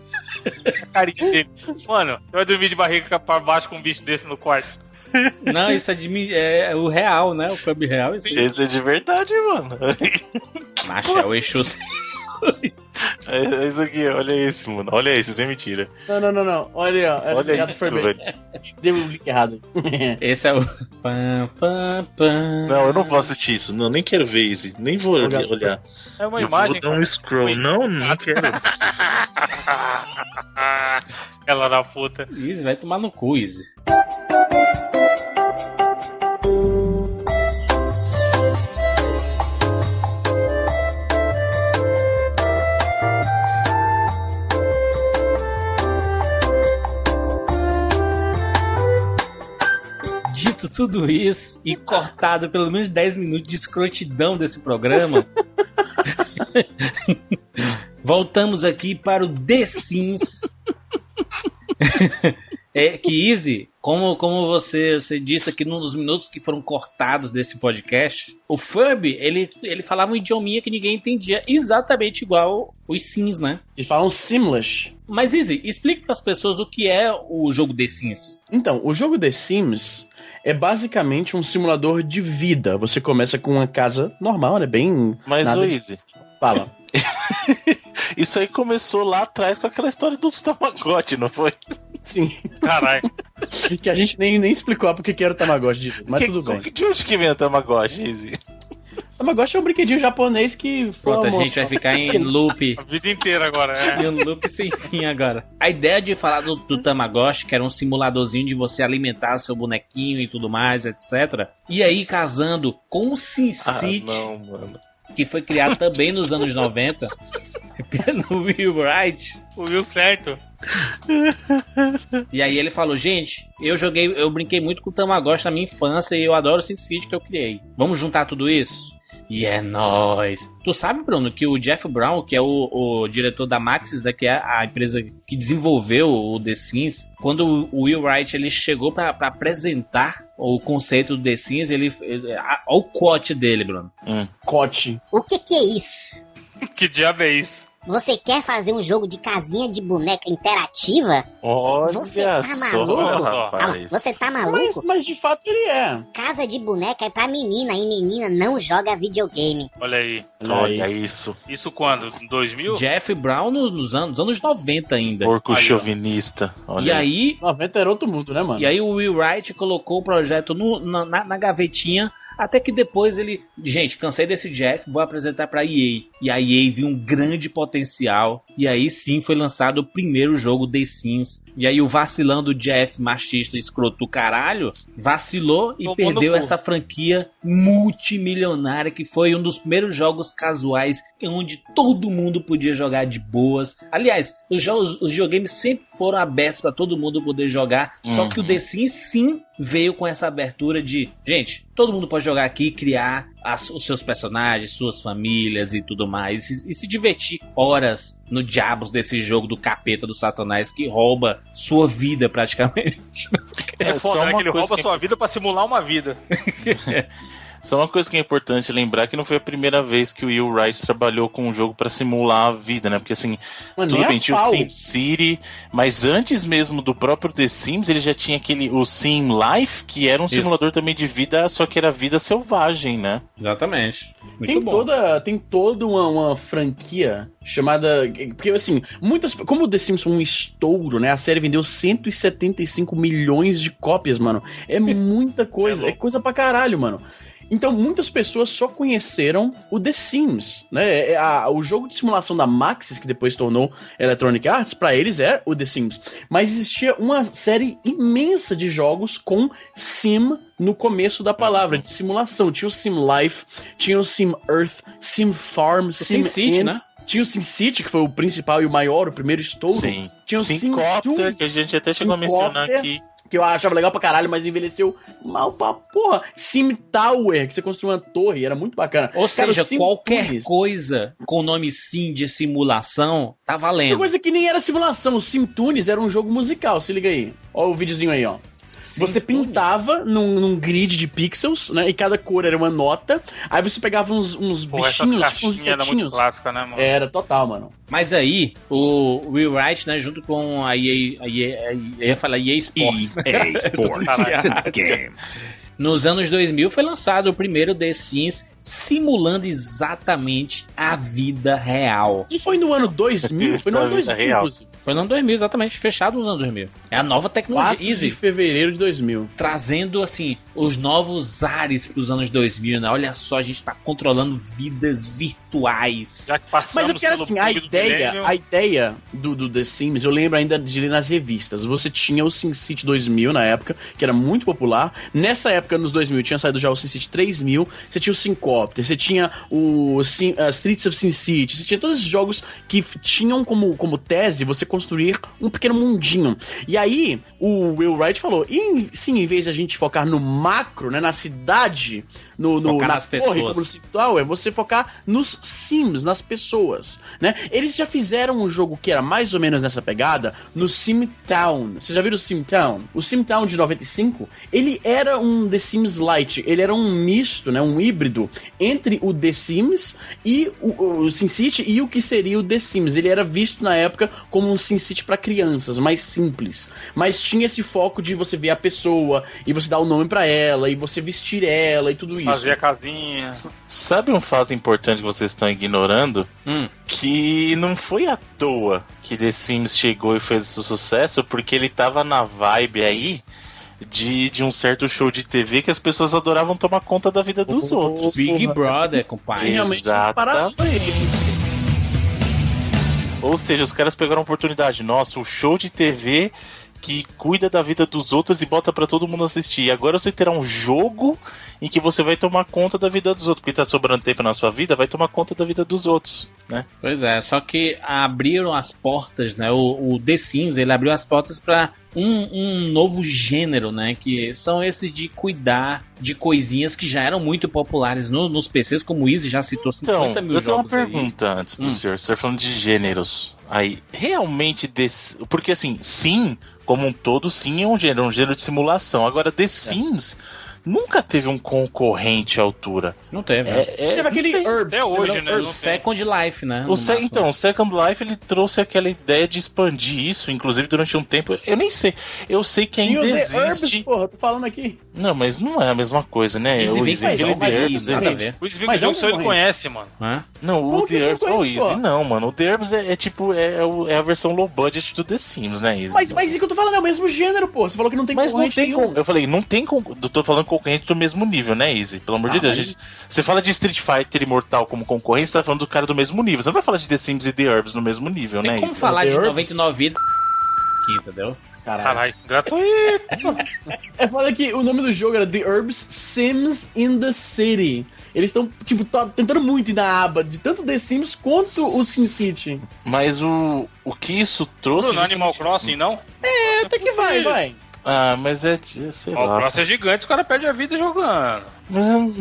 carinha dele. Mano, você vai dormir de barriga pra baixo com um bicho desse no quarto. Não, isso é, de, é, o real, né? O Fub real. Isso Esse é de verdade, mano. Macho, é o Exu. É, é isso aqui, olha esse, mano. Olha esse, sem mentira. Não, não, não, não. Olha, ó. É olha isso, velho. (laughs) Deu um link errado. (laughs) Esse é o. Pam, pam, pam. Não, eu não vou assistir isso. Não, nem quero ver esse. Nem vou olhar. olhar. É uma eu imagem. Vou dar um scroll. Não, não quero. (laughs) Ela da puta. Easy, vai tomar no cu, Easy. Tudo isso e cortado pelo menos 10 minutos de escrotidão desse programa. (laughs) Voltamos aqui para o The Sims. (laughs) é que Easy, como, como você, você disse aqui num dos minutos que foram cortados desse podcast, o Furby, ele, ele falava um idiominha que ninguém entendia, exatamente igual os Sims, né? Eles falam Simlish. Mas Easy, explique para as pessoas o que é o jogo The Sims. Então, o jogo The Sims é basicamente um simulador de vida. Você começa com uma casa normal, né? Bem. Mas, o Easy. Fala. (laughs) Isso aí começou lá atrás com aquela história dos Tamagotchi, não foi? Sim. Caralho. que a gente nem, nem explicou porque que era o Tamagotchi, mas que, tudo bem. De onde que vem o Tamagotchi, Easy? Tamagotchi é um brinquedinho japonês que. Pronto, a gente vai ficar em loop. A vida inteira agora, é. Em um loop sem fim agora. A ideia de falar do, do Tamagotchi, que era um simuladorzinho de você alimentar seu bonequinho e tudo mais, etc. E aí casando com o Sin City. Ah, não, mano que foi criado também nos anos 90 pelo (laughs) Will Wright. O Will certo. E aí ele falou, gente, eu joguei, eu brinquei muito com o Tamagotchi na minha infância e eu adoro o SimCity que eu criei. Vamos juntar tudo isso? E é nóis. Tu sabe, Bruno, que o Jeff Brown, que é o, o diretor da Maxis, né, que é a empresa que desenvolveu o The Sims, quando o Will Wright ele chegou para apresentar o conceito do The Sims, ele, ele olha o cote dele, Bruno. Hum. Cote. O que que é isso? que diabo é isso? Você quer fazer um jogo de casinha de boneca interativa? Olha Você tá só, maluco? rapaz. Você tá maluco? Mas, mas de fato ele é. Casa de boneca é pra menina e menina não joga videogame. Olha aí. Olha isso. Isso quando? 2000? Jeff Brown nos, nos anos, anos 90 ainda. Porco Aí, chauvinista. Olha E aí, 90 era outro mundo, né, mano? E aí o Will Wright colocou o projeto no- na, na- na gavetinha, até que depois ele, gente, cansei desse Jeff, vou apresentar pra EA. E a EA viu um grande potencial, e aí sim foi lançado o primeiro jogo The Sims. E aí o vacilão do Jeff, machista, escroto do caralho, vacilou e Tomou perdeu essa franquia multimilionária, que foi um dos primeiros jogos casuais onde todo mundo podia jogar de boas. Aliás, os, jogos, os videogames sempre foram abertos pra todo mundo poder jogar, só que o The Sims sim veio com essa abertura de, gente, todo mundo pode jogar aqui e criar as- os seus personagens, suas famílias e tudo mais, e, e se divertir horas no diabos desse jogo do capeta do satanás que rouba sua vida praticamente. É, É, só foda, né? Que ele rouba que- sua vida pra simular uma vida. (laughs) Só uma coisa que é importante lembrar que não foi a primeira vez que o Will Wright trabalhou com um jogo pra simular a vida, né? Porque assim, Mano, tudo bem, tinha o pau. Sim City, mas antes mesmo do próprio The Sims, ele já tinha aquele o Sim Life, que era um Isso. simulador também de vida, só que era vida selvagem, né? Exatamente. Muito Tem bom. toda, tem toda uma, uma franquia chamada. Porque, assim, muitas. Como o The Sims foi um estouro, né? A série vendeu 175 milhões de cópias, mano. É (laughs) muita coisa. É é, coisa pra caralho, mano. Então, muitas pessoas só conheceram o The Sims, né? É a- o jogo de simulação da Maxis, que depois tornou Electronic Arts, pra eles é o The Sims. Mas existia uma série imensa de jogos com Sim no começo da palavra, de simulação. Tinha o Sim Life, tinha o Sim Earth, Sim Farm, Sim SimCity, Ants, Tinha o Sim City, que foi o principal e o maior, o primeiro estouro. Sim. Tinha o Sim que a gente até chegou a Syncopter. mencionar aqui. Que eu achava legal pra caralho, mas envelheceu mal pra porra. Sim Tower, que você construiu uma torre, era muito bacana. Ou Cara, seja, qualquer Tours, coisa com o nome sim de simulação tá valendo. coisa que nem era simulação. O Sim Tunes era um jogo musical, se liga aí. Ó o videozinho aí, ó. Você pintava num, num, grid de pixels, né? E cada cor era uma nota. Aí você pegava uns, uns Pô, bichinhos, tipo uns Era muito clássica, né, mano? Era total, mano. Mas aí, o Will Wright, né, junto com a EA, a EA, a EA, falar EA Sports. EA Sports. (laughs) Nos anos 2000 foi lançado o primeiro The Sims simulando exatamente a vida real. E foi no ano 2000? Foi no ano (laughs) 2000, inclusive. Foi no ano 2000, exatamente. Fechado nos anos 2000. É a nova tecnologia. 4 Easy. de fevereiro de 2000. Trazendo, assim, os novos ares para os anos 2000, né? Olha só, a gente tá controlando vidas virtuais. Já que Mas eu quero, assim, a ideia, a ideia do, do The Sims, eu lembro ainda de ler nas revistas. Você tinha o SimCity 2000 na época, que era muito popular. Nessa época, nos 2000, tinha saído já o SimCity 3000. Você tinha o Syncopter, você tinha o Sim, uh, Streets of SimCity, você tinha todos esses jogos que tinham como, como tese você construir um pequeno mundinho. E aí, o Will Wright falou: e, sim, em vez de a gente focar no macro, né, na cidade, no, no na nas torre conceitual, é você focar nos sims, nas pessoas, né? Eles já fizeram um jogo que era mais ou menos nessa pegada no Simtown. Vocês já viram o Simtown? O Simtown de 95, ele era um The Sims Lite, ele era um misto, né, um híbrido entre o The Sims e o, o SimCity e o que seria o The Sims. Ele era visto na época como um SimCity para crianças, mais simples, mas tinha esse foco de você ver a pessoa e você dar o um nome para ela e você vestir ela e tudo isso. Fazer a casinha. Sabe um fato importante que vocês estão ignorando? Hum. Que não foi à toa que The Sims chegou e fez esse sucesso, porque ele tava na vibe aí de, de um certo show de TV que as pessoas adoravam tomar conta da vida dos oh, outros. Big Brother, compadre. Exatamente. Ou seja, os caras pegaram a oportunidade. Nossa, o show de TV que cuida da vida dos outros e bota para todo mundo assistir. E agora você terá um jogo em que você vai tomar conta da vida dos outros. Porque tá sobrando tempo na sua vida, vai tomar conta da vida dos outros, né? Pois é, só que abriram as portas, né? O, o The Sims, ele abriu as portas para um, um novo gênero, né? Que são esses de cuidar de coisinhas que já eram muito populares no, nos PCs, como o Easy já citou 50 então, mil eu tenho uma pergunta aí. antes pro hum. senhor. Você tá falando de gêneros. Aí, realmente, desse... porque assim, sim, como um todo, sim, é um gênero, um gênero de simulação. Agora, The é. Nunca teve um concorrente à altura. Não teve. É, é, teve aquele Herbs. Até hoje, né? O Second Life, né? O se, então, o Second Life ele trouxe aquela ideia de expandir isso, inclusive durante um tempo. Eu nem sei. Eu sei que ainda Tinha existe. Herbs, porra, tô falando aqui. Não, mas não é a mesma coisa, né? Easy o Easy, mas, ele mas, Herbs, é, o Easy mas é um só ele conhece, mano. É? Não, Como o The Herbs, oh, Easy não, mano. O The Herbs é, é tipo, é, é, a versão low budget do The Sims, né, Easy? Mas, mas isso que eu tô falando é o mesmo gênero, pô. Você falou que não tem mas concorrente não tem com, Eu falei, não tem tô falando concorrente do mesmo nível, né, Easy? Pelo amor ah, de Deus. Mas... Gente, você fala de Street Fighter Imortal como concorrente, você tá falando do cara do mesmo nível. Você não vai falar de The Sims e The Herbs no mesmo nível, tem né? Como falar de 99 vidas entendeu? Caralho. Caralho, gratuito. (laughs) é foda que o nome do jogo era The Herbs Sims in the City. Eles estão, tipo, tá tentando muito ir na aba de tanto The Sims quanto o SimCity. Mas o, o que isso trouxe. No Animal Crossing, não? É, até que vai, vai. Ah, mas é. Sei Ó, lá. O Crossing é gigante, os caras perdem a vida jogando. Mas eu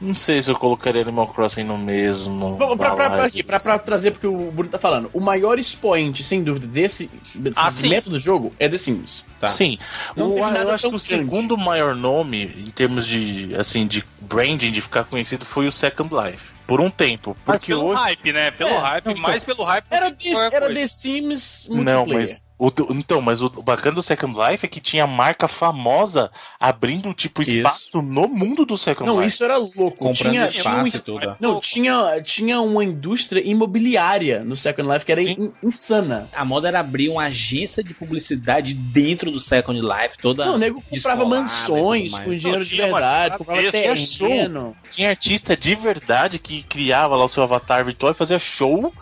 não sei se eu colocaria Animal Crossing no mesmo. Bom, pra, pra, pra, aqui, pra, pra, trazer porque o Bruno tá falando. O maior expoente, sem dúvida, desse, desse ah, método de jogo é The Sims. Tá. Sim. Não o, eu acho que o segundo maior nome, em termos de, assim, de branding, de ficar conhecido, foi o Second Life por um tempo. Porque mas pelo hoje... hype, né? Pelo é, hype, não, mais pelo hype. Era, The, era The Sims multiplayer. Não, mas o, então, mas o, o, bacana do Second Life é que tinha marca famosa abrindo tipo espaço isso. no mundo do Second não, Life. Não, isso era louco. Comprando tinha, espaço tinha um, e tudo. Não, tinha, tinha uma indústria imobiliária no Second Life que era in, insana. A moda era abrir uma agência de publicidade dentro do Second Life, toda. Não, o nego comprava mansões com dinheiro de verdade, comprava terreno. Tinha artista de verdade que criava lá o seu avatar virtual e fazia show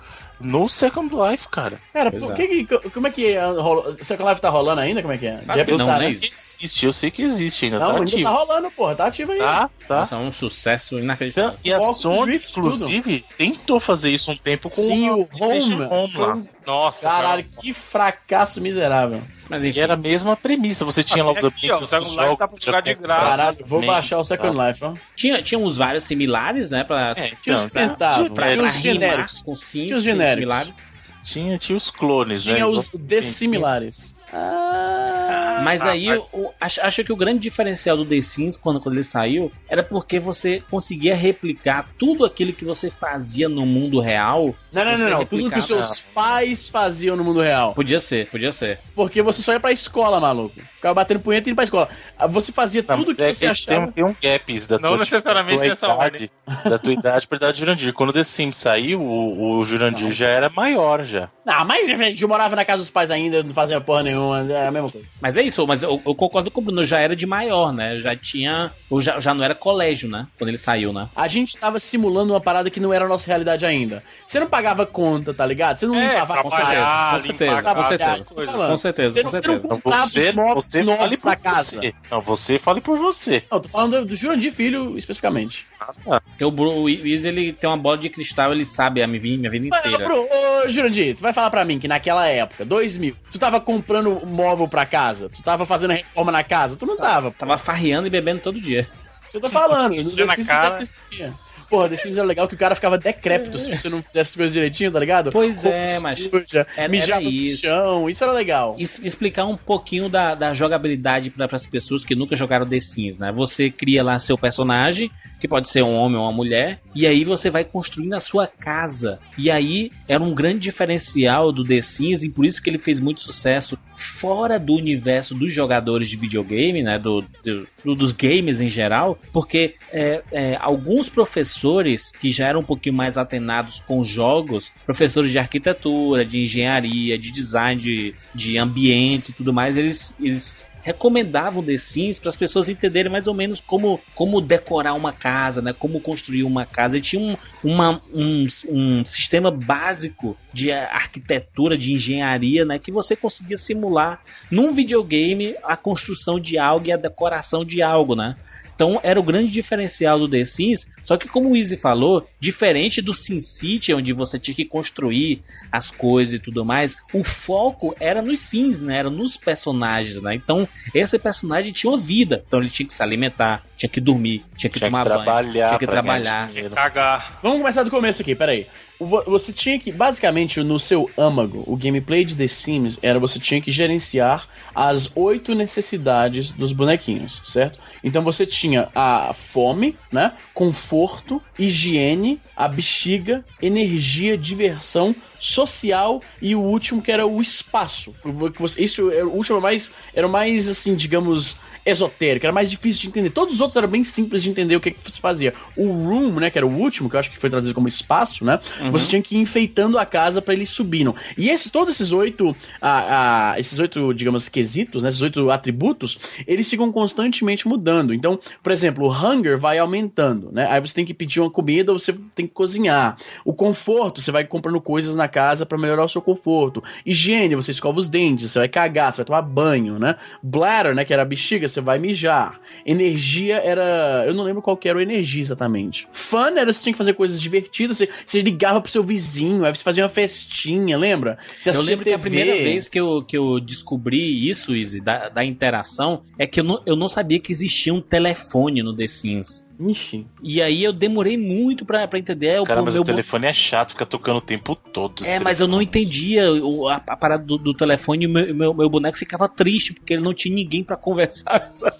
no Second Life, cara. Cara, por que, como é que é, Second Life tá rolando ainda? Como é que é? Tá, eu não, né? existe, eu sei que existe ainda, não, tá ainda ativo. tá rolando, porra, tá ativo aí. Tá, tá. Nossa, é um sucesso inacreditável. Então, e a Sony, Drift, inclusive, tudo. tentou fazer isso um tempo com Sim, o Home. Home lá. Nossa, caralho, cara. que fracasso miserável. Mas enfim. E era a mesma premissa. Você tinha lá os ambientes dos jogos. Tá pra jogar de graça. Caralho, vou baixar o Second tá. Life, ó. Tinha, tinha uns vários similares, né? Pra, é, tinha os que tentavam. Pra, pra, pra, pra rimar com sim, tinha os genéricos. similares. Tinha, tinha os clones, tinha né? Tinha os dessimilares. Ah... Mas aí, ah, mas... Eu, acho, acho, que o grande diferencial do The Sims, quando, quando ele saiu, era porque você conseguia replicar tudo aquilo que você fazia no mundo real. Não, não, não, não. Tudo que seus pais faziam no mundo real. Podia ser, podia ser. Porque você só ia pra escola, maluco. Ficava batendo punheta e indo pra escola. Ah, você fazia tudo não, que é você que achava. Tem, tem um gaps da não tua, necessariamente tua idade, da tua idade pra idade de Jurandir. Quando o The Sims saiu, o, o Jurandir não. já era maior já. Não, mas a gente morava na casa dos pais ainda, não fazia porra nenhuma, é a mesma coisa. Mas é isso, mas eu, eu concordo com o Bruno, já era de maior, né? Já tinha. Já, já não era colégio, né? Quando ele saiu, né? A gente tava simulando uma parada que não era a nossa realidade ainda. Você não pagava conta, tá ligado? Você não é, limpava com certeza. Com certeza, com certeza. Com certeza, com certeza. Você não comprava você, os móveis você novos casa. Você. Não, você fale por você. Não, tô falando do Jurandir Filho especificamente. Ah, tá. o, o Wiz, ele tem uma bola de cristal, ele sabe a minha vida, minha vida inteira. Ô, ô, Jurandir, tu vai falar pra mim que naquela época, 2000, tu tava comprando móvel pra casa, tu tava fazendo reforma na casa, tu não tava. Tava farreando e bebendo todo dia. Isso eu tô falando, no na cara. Porra, The Sims era legal que o cara ficava decrépito se você não fizesse as coisas direitinho, tá ligado? Pois é, mas. Suja, era, mijava era isso. no chão, isso era legal. Es explicar um pouquinho da, da jogabilidade para as pessoas que nunca jogaram The Sims, né? Você cria lá seu personagem, que pode ser um homem ou uma mulher, e aí você vai construindo a sua casa. E aí era um grande diferencial do The Sims, e por isso que ele fez muito sucesso fora do universo dos jogadores de videogame, né? Do, do dos games em geral, porque é, é, alguns professores que já eram um pouquinho mais atenados com jogos, professores de arquitetura, de engenharia, de design de, de ambientes e tudo mais, eles, eles recomendavam The Sims para as pessoas entenderem mais ou menos como, como decorar uma casa, né? Como construir uma casa. E tinha um, uma, um, um sistema básico de arquitetura, de engenharia, né? Que você conseguia simular num videogame a construção de algo e a decoração de algo, né? Então era o grande diferencial do The Sims. Só que, como o Easy falou, diferente do Sin City, onde você tinha que construir as coisas e tudo mais, o foco era nos Sims, né? Era nos personagens, né? Então, esse personagem tinha uma vida. Então ele tinha que se alimentar, tinha que dormir, tinha que tinha tomar que banho, tinha que trabalhar. Tinha que cagar. Vamos começar do começo aqui, peraí. Você tinha que, basicamente, no seu âmago, o gameplay de The Sims era você tinha que gerenciar as oito necessidades dos bonequinhos, certo? Então você tinha a fome, né? Conforto, higiene, a bexiga, energia, diversão, social e o último que era o espaço. Isso era o último mais era mais assim, digamos, esotérico, era mais difícil de entender. Todos os outros eram bem simples de entender o que, que se fazia. O room, né, que era o último, que eu acho que foi traduzido como espaço, né? Uhum. Você tinha que ir enfeitando a casa para eles subindo. E esses, todos esses oito, ah, ah, esses oito, digamos, quesitos, né, esses oito atributos, eles ficam constantemente mudando. Então, por exemplo, o hunger vai aumentando, né? Aí você tem que pedir uma comida, você tem que cozinhar. O conforto, você vai comprando coisas na casa para melhorar o seu conforto. Higiene, você escova os dentes, você vai cagar, você vai tomar banho, né? Bladder, né, que era a bexiga, você vai mijar. Energia era. Eu não lembro qual que era o energia exatamente. Fun era você tinha que fazer coisas divertidas, você, você ligava pro seu vizinho, aí você fazia uma festinha, lembra? Você eu lembro TV. que a primeira vez que eu, que eu descobri isso, Izzy, da, da interação, é que eu não, eu não sabia que existia um telefone no The Sims. Ixi. E aí eu demorei muito pra, pra entender. Cara, mas meu... o telefone é chato, fica tocando o tempo todo. É, mas eu não entendia o, a, a, parada do, do telefone e o meu, meu, meu, boneco ficava triste, porque ele não tinha ninguém para conversar, (laughs) sabe?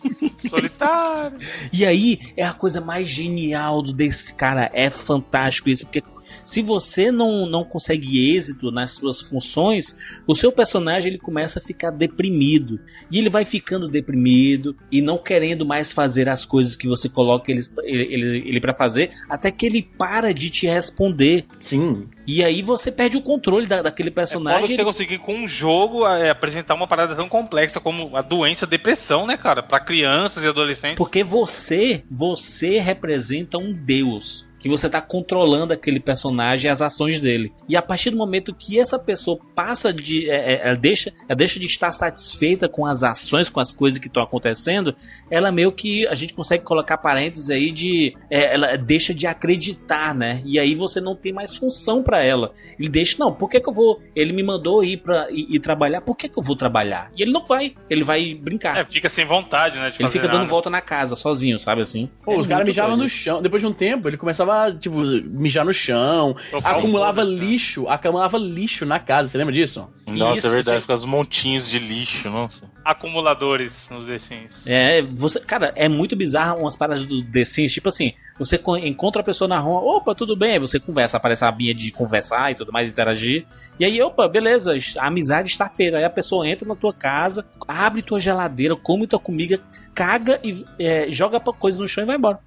Solitário. E aí é a coisa mais genial do desse cara. É fantástico isso, porque se você não, não consegue êxito nas suas funções, o seu personagem ele começa a ficar deprimido. E ele vai ficando deprimido e não querendo mais fazer as coisas que você coloca ele, ele, ele para fazer, até que ele para de te responder. Sim. E aí você perde o controle da, daquele personagem. É você conseguir com um jogo é, apresentar uma parada tão complexa como a doença a depressão, né, cara? Para crianças e adolescentes. Porque você, você representa um deus que você está controlando aquele personagem e as ações dele. E a partir do momento que essa pessoa passa de. É, é, ela, deixa, ela deixa de estar satisfeita com as ações, com as coisas que estão acontecendo, ela meio que. A gente consegue colocar parênteses aí de. É, ela deixa de acreditar, né? E aí você não tem mais função para ela. Ele deixa, não, por que, que eu vou. Ele me mandou ir para ir, ir, trabalhar, por que, que eu vou trabalhar? E ele não vai, ele vai brincar. É, fica sem vontade, né? ele fica nada. dando volta na casa, sozinho, sabe assim? Pô, os caras mijavam no chão. Depois de um tempo, ele começava começava, tipo, mijar no chão, acumulava lixo, acumulava lixo na casa, você lembra disso? Nossa, Isso, é verdade, tinha... fica os montinhos de lixo, nossa. Acumuladores nos The Sims. É, você, cara, é muito bizarro umas paradas do The Sims, tipo assim, você encontra a pessoa na rua, opa, tudo bem, aí você conversa, aparece a abinha de conversar e tudo mais, interagir, e aí, opa, beleza, a amizade está feita, aí a pessoa entra na tua casa, abre tua geladeira, come tua comida, caga e é, joga coisa no chão e vai embora.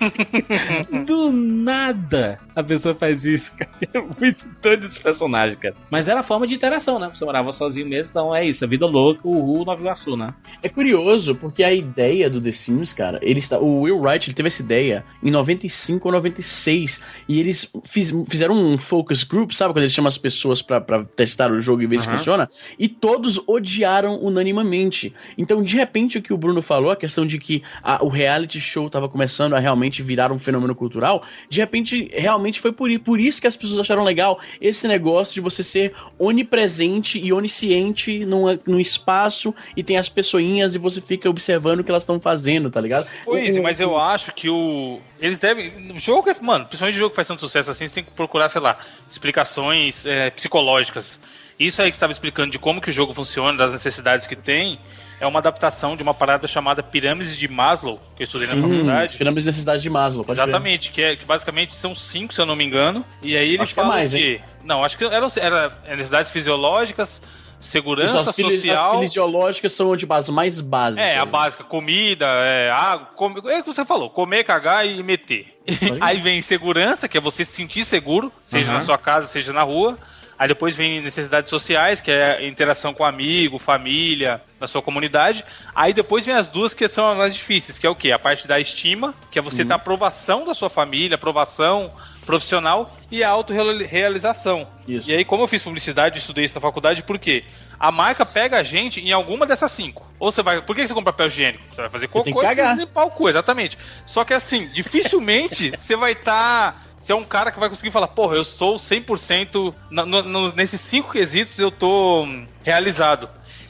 (laughs) Do nada a pessoa faz isso, cara. É muito doido esse personagem, cara. Mas era a forma de interação, né? Você morava sozinho mesmo, então é isso. A vida louca, o Ru Nova Iguaçu, né? É curioso, porque a ideia do The Sims, cara, ele está, o Will Wright ele teve essa ideia em 95 ou 96. E eles fiz, fizeram um focus group, sabe? Quando eles chamam as pessoas para testar o jogo e ver uhum. se funciona. E todos odiaram unanimamente. Então, de repente, o que o Bruno falou, a questão de que a, o reality show tava começando a realmente virar um fenômeno cultural, de repente, realmente foi por, por isso que as pessoas acharam legal esse negócio de você ser onipresente e onisciente num, num espaço e tem as pessoinhas e você fica observando o que elas estão fazendo, tá ligado? Pois, o, mas eu acho que o. Eles devem. O jogo é. Mano, principalmente o jogo que faz tanto sucesso assim, você tem que procurar, sei lá, explicações é, psicológicas. Isso aí que estava explicando de como que o jogo funciona, das necessidades que tem é uma adaptação de uma parada chamada Pirâmides de Maslow, que eu estudei Sim, na faculdade. Pirâmides de necessidade de Maslow, pode Exatamente, que, é, que basicamente são cinco, se eu não me engano. E aí eles falam que, é mais, que Não, acho que eram era necessidades fisiológicas, segurança Isso, as social. As fisiológicas são tipo as mais básicas. É, a básica, comida, é, água, com, é o que você falou, comer, cagar e meter. (laughs) Aí vem segurança, que é você se sentir seguro, seja uhum. na sua casa, seja na rua. Aí depois vem necessidades sociais, que é interação com amigo, família, na sua comunidade. Aí depois vem as duas que são as mais difíceis, que é o quê? A parte da estima, que é você uhum. ter aprovação da sua família, aprovação profissional e a autorrealização. Isso. E aí, como eu fiz publicidade, estudei isso na faculdade, por quê? A marca pega a gente em alguma dessas cinco. Ou você vai. Por que você compra papel higiênico? Você vai fazer cocô e limpar o cu, exatamente. Só que assim, dificilmente (laughs) você vai estar. Tá você é um cara que vai conseguir falar, porra, eu estou 100% no, no, nesses cinco quesitos eu tô realizado.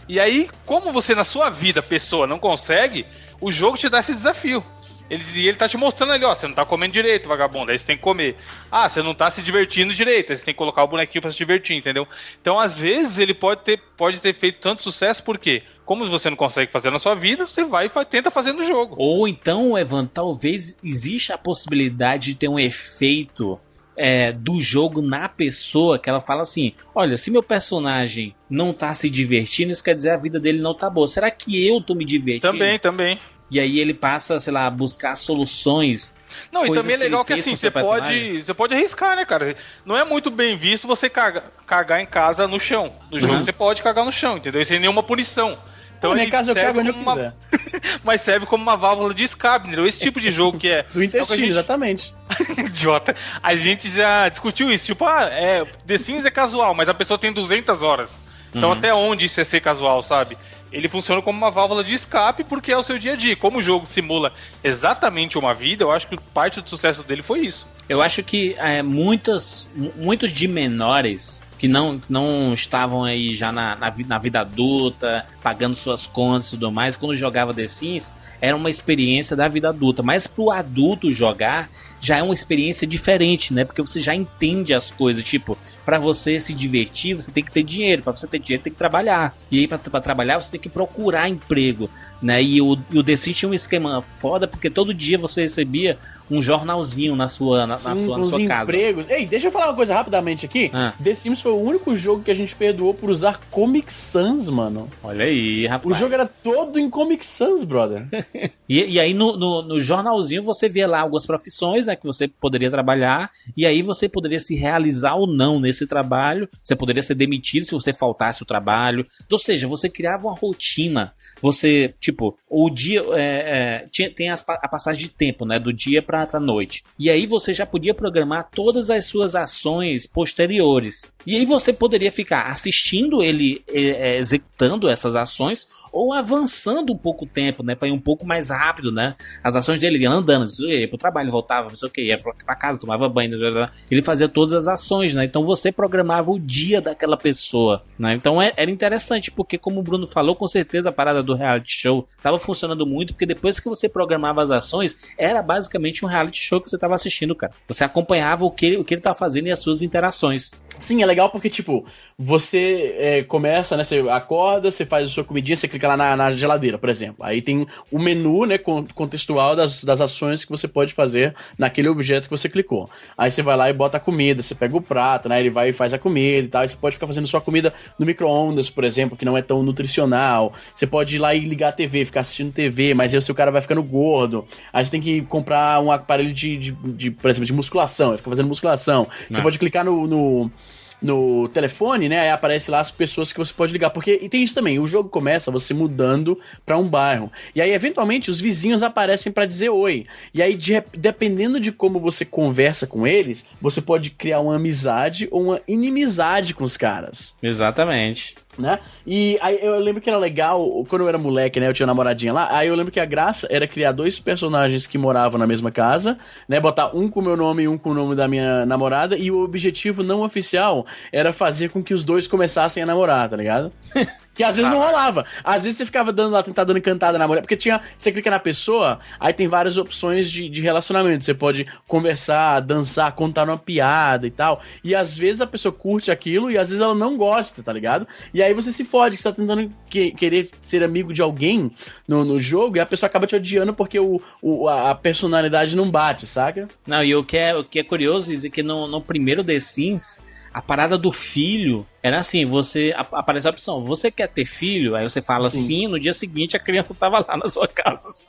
E aí, como você na sua vida, pessoa, não consegue, o jogo te dá esse desafio. Ele, ele tá te mostrando ali, ó, você não tá comendo direito, vagabundo, aí você tem que comer. Ah, você não tá se divertindo direito, aí você tem que colocar o bonequinho pra se divertir, entendeu? Então, às vezes, ele pode ter, pode ter feito tanto sucesso, por quê? Como você não consegue fazer na sua vida, você vai e tenta fazer no jogo. Ou então, Evan, talvez exista a possibilidade de ter um efeito é, do jogo na pessoa que ela fala assim: olha, se meu personagem não tá se divertindo, isso quer dizer a vida dele não tá boa. Será que eu tô me divertindo? Também, também. E aí ele passa, sei lá, a buscar soluções. Não, e também é legal que, que assim, você pode, você pode arriscar, né, cara? Não é muito bem visto você cagar, cagar em casa no chão. No jogo uhum. você pode cagar no chão, entendeu? Sem nenhuma punição. Então Pô, minha casa eu cago onde eu uma... quiser. (laughs) Mas serve como uma válvula de escape, entendeu? Esse tipo de jogo que é. Do intestino, é gente... exatamente. (laughs) Idiota. A gente já discutiu isso. Tipo, ah, é, The Sims é casual, mas a pessoa tem 200 horas. Então uhum. até onde isso é ser casual, sabe? Ele funciona como uma válvula de escape porque é o seu dia a dia. Como o jogo simula exatamente uma vida, eu acho que parte do sucesso dele foi isso. Eu acho que é, muitas, muitos de menores que não, não estavam aí já na, na, na, vida adulta, pagando suas contas e tudo mais, quando jogava The Sims, era uma experiência da vida adulta. Mas pro adulto jogar, já é uma experiência diferente, né? Porque você já entende as coisas. Tipo, para você se divertir, você tem que ter dinheiro. para você ter dinheiro, tem que trabalhar. E aí, para trabalhar, você tem que procurar emprego né? E o, e o The Sims tinha um esquema foda, porque todo dia você recebia um jornalzinho na sua, na, Sim, na sua, na sua casa. empregos. Ei, deixa eu falar uma coisa rapidamente aqui. Ah. The Sims foi o único jogo que a gente perdoou por usar Comic Sans, mano. Olha aí, rapaz. O jogo era todo em Comic Sans, brother. (laughs) e, e aí no, no, no, jornalzinho você via lá algumas profissões, né, que você poderia trabalhar, e aí você poderia se realizar ou não nesse trabalho. Você poderia ser demitido se você faltasse o trabalho. Ou seja, você criava uma rotina. Você, tipo, o dia é, é, tinha, tem as, a passagem de tempo, né? Do dia para a noite. E aí você já podia programar todas as suas ações posteriores. E aí você poderia ficar assistindo ele é, é executando essas ações ou avançando um pouco o tempo, né? Pra ir um pouco mais rápido, né? As ações dele andando, ia pro trabalho, voltava, sei o que, ia pra casa, tomava banho, blá, blá, ele fazia todas as ações, né? Então você programava o dia daquela pessoa, né? Então é, era interessante, porque como o Bruno falou, com certeza a parada do reality show estava funcionando muito, porque depois que você programava as ações, era basicamente um reality show que você estava assistindo, cara. Você acompanhava o que, o que ele tava fazendo e as suas interações. Sim, é legal porque, tipo, você é, começa, né? Você acorda, você faz a sua comidinha, você clica lá na, na geladeira, por exemplo. Aí tem o menu, né, contextual das, das ações que você pode fazer naquele objeto que você clicou. Aí você vai lá e bota a comida, você pega o prato, né? Ele vai e faz a comida e tal. Você pode ficar fazendo sua comida no micro-ondas, por exemplo, que não é tão nutricional. Você pode ir lá e ligar a TV, ficar assistindo TV, mas aí o seu cara vai ficando gordo. Aí você tem que comprar um aparelho de, de, de por exemplo, de musculação, fica fazendo musculação. Não. Você pode clicar no, no no telefone, né? Aí aparece lá as pessoas que você pode ligar. Porque e tem isso também, o jogo começa você mudando para um bairro. E aí, eventualmente, os vizinhos aparecem para dizer oi. E aí, de, dependendo de como você conversa com eles, você pode criar uma amizade ou uma inimizade com os caras. Exatamente né? E aí eu lembro que era legal, quando eu era moleque, né? Eu tinha uma namoradinha lá. Aí eu lembro que a graça era criar dois personagens que moravam na mesma casa, né? Botar um com o meu nome e um com o nome da minha namorada. E o objetivo não oficial era fazer com que os dois começassem a namorar, tá ligado? (laughs) Que às vezes não rolava. Às vezes você ficava dando lá, tentando dando cantada na mulher. Porque tinha. Você clica na pessoa, aí tem várias opções de, de relacionamento. Você pode conversar, dançar, contar uma piada e tal. E às vezes a pessoa curte aquilo e às vezes ela não gosta, tá ligado? E aí você se fode, que você tá tentando que, querer ser amigo de alguém no, no jogo e a pessoa acaba te odiando porque o, o, a personalidade não bate, saca? Não, e o que é, o que é curioso é que no, no primeiro The Sims a parada do filho era assim, você aparece a opção, você quer ter filho? Aí você fala sim, sim no dia seguinte a criança (laughs) tava lá na sua casa.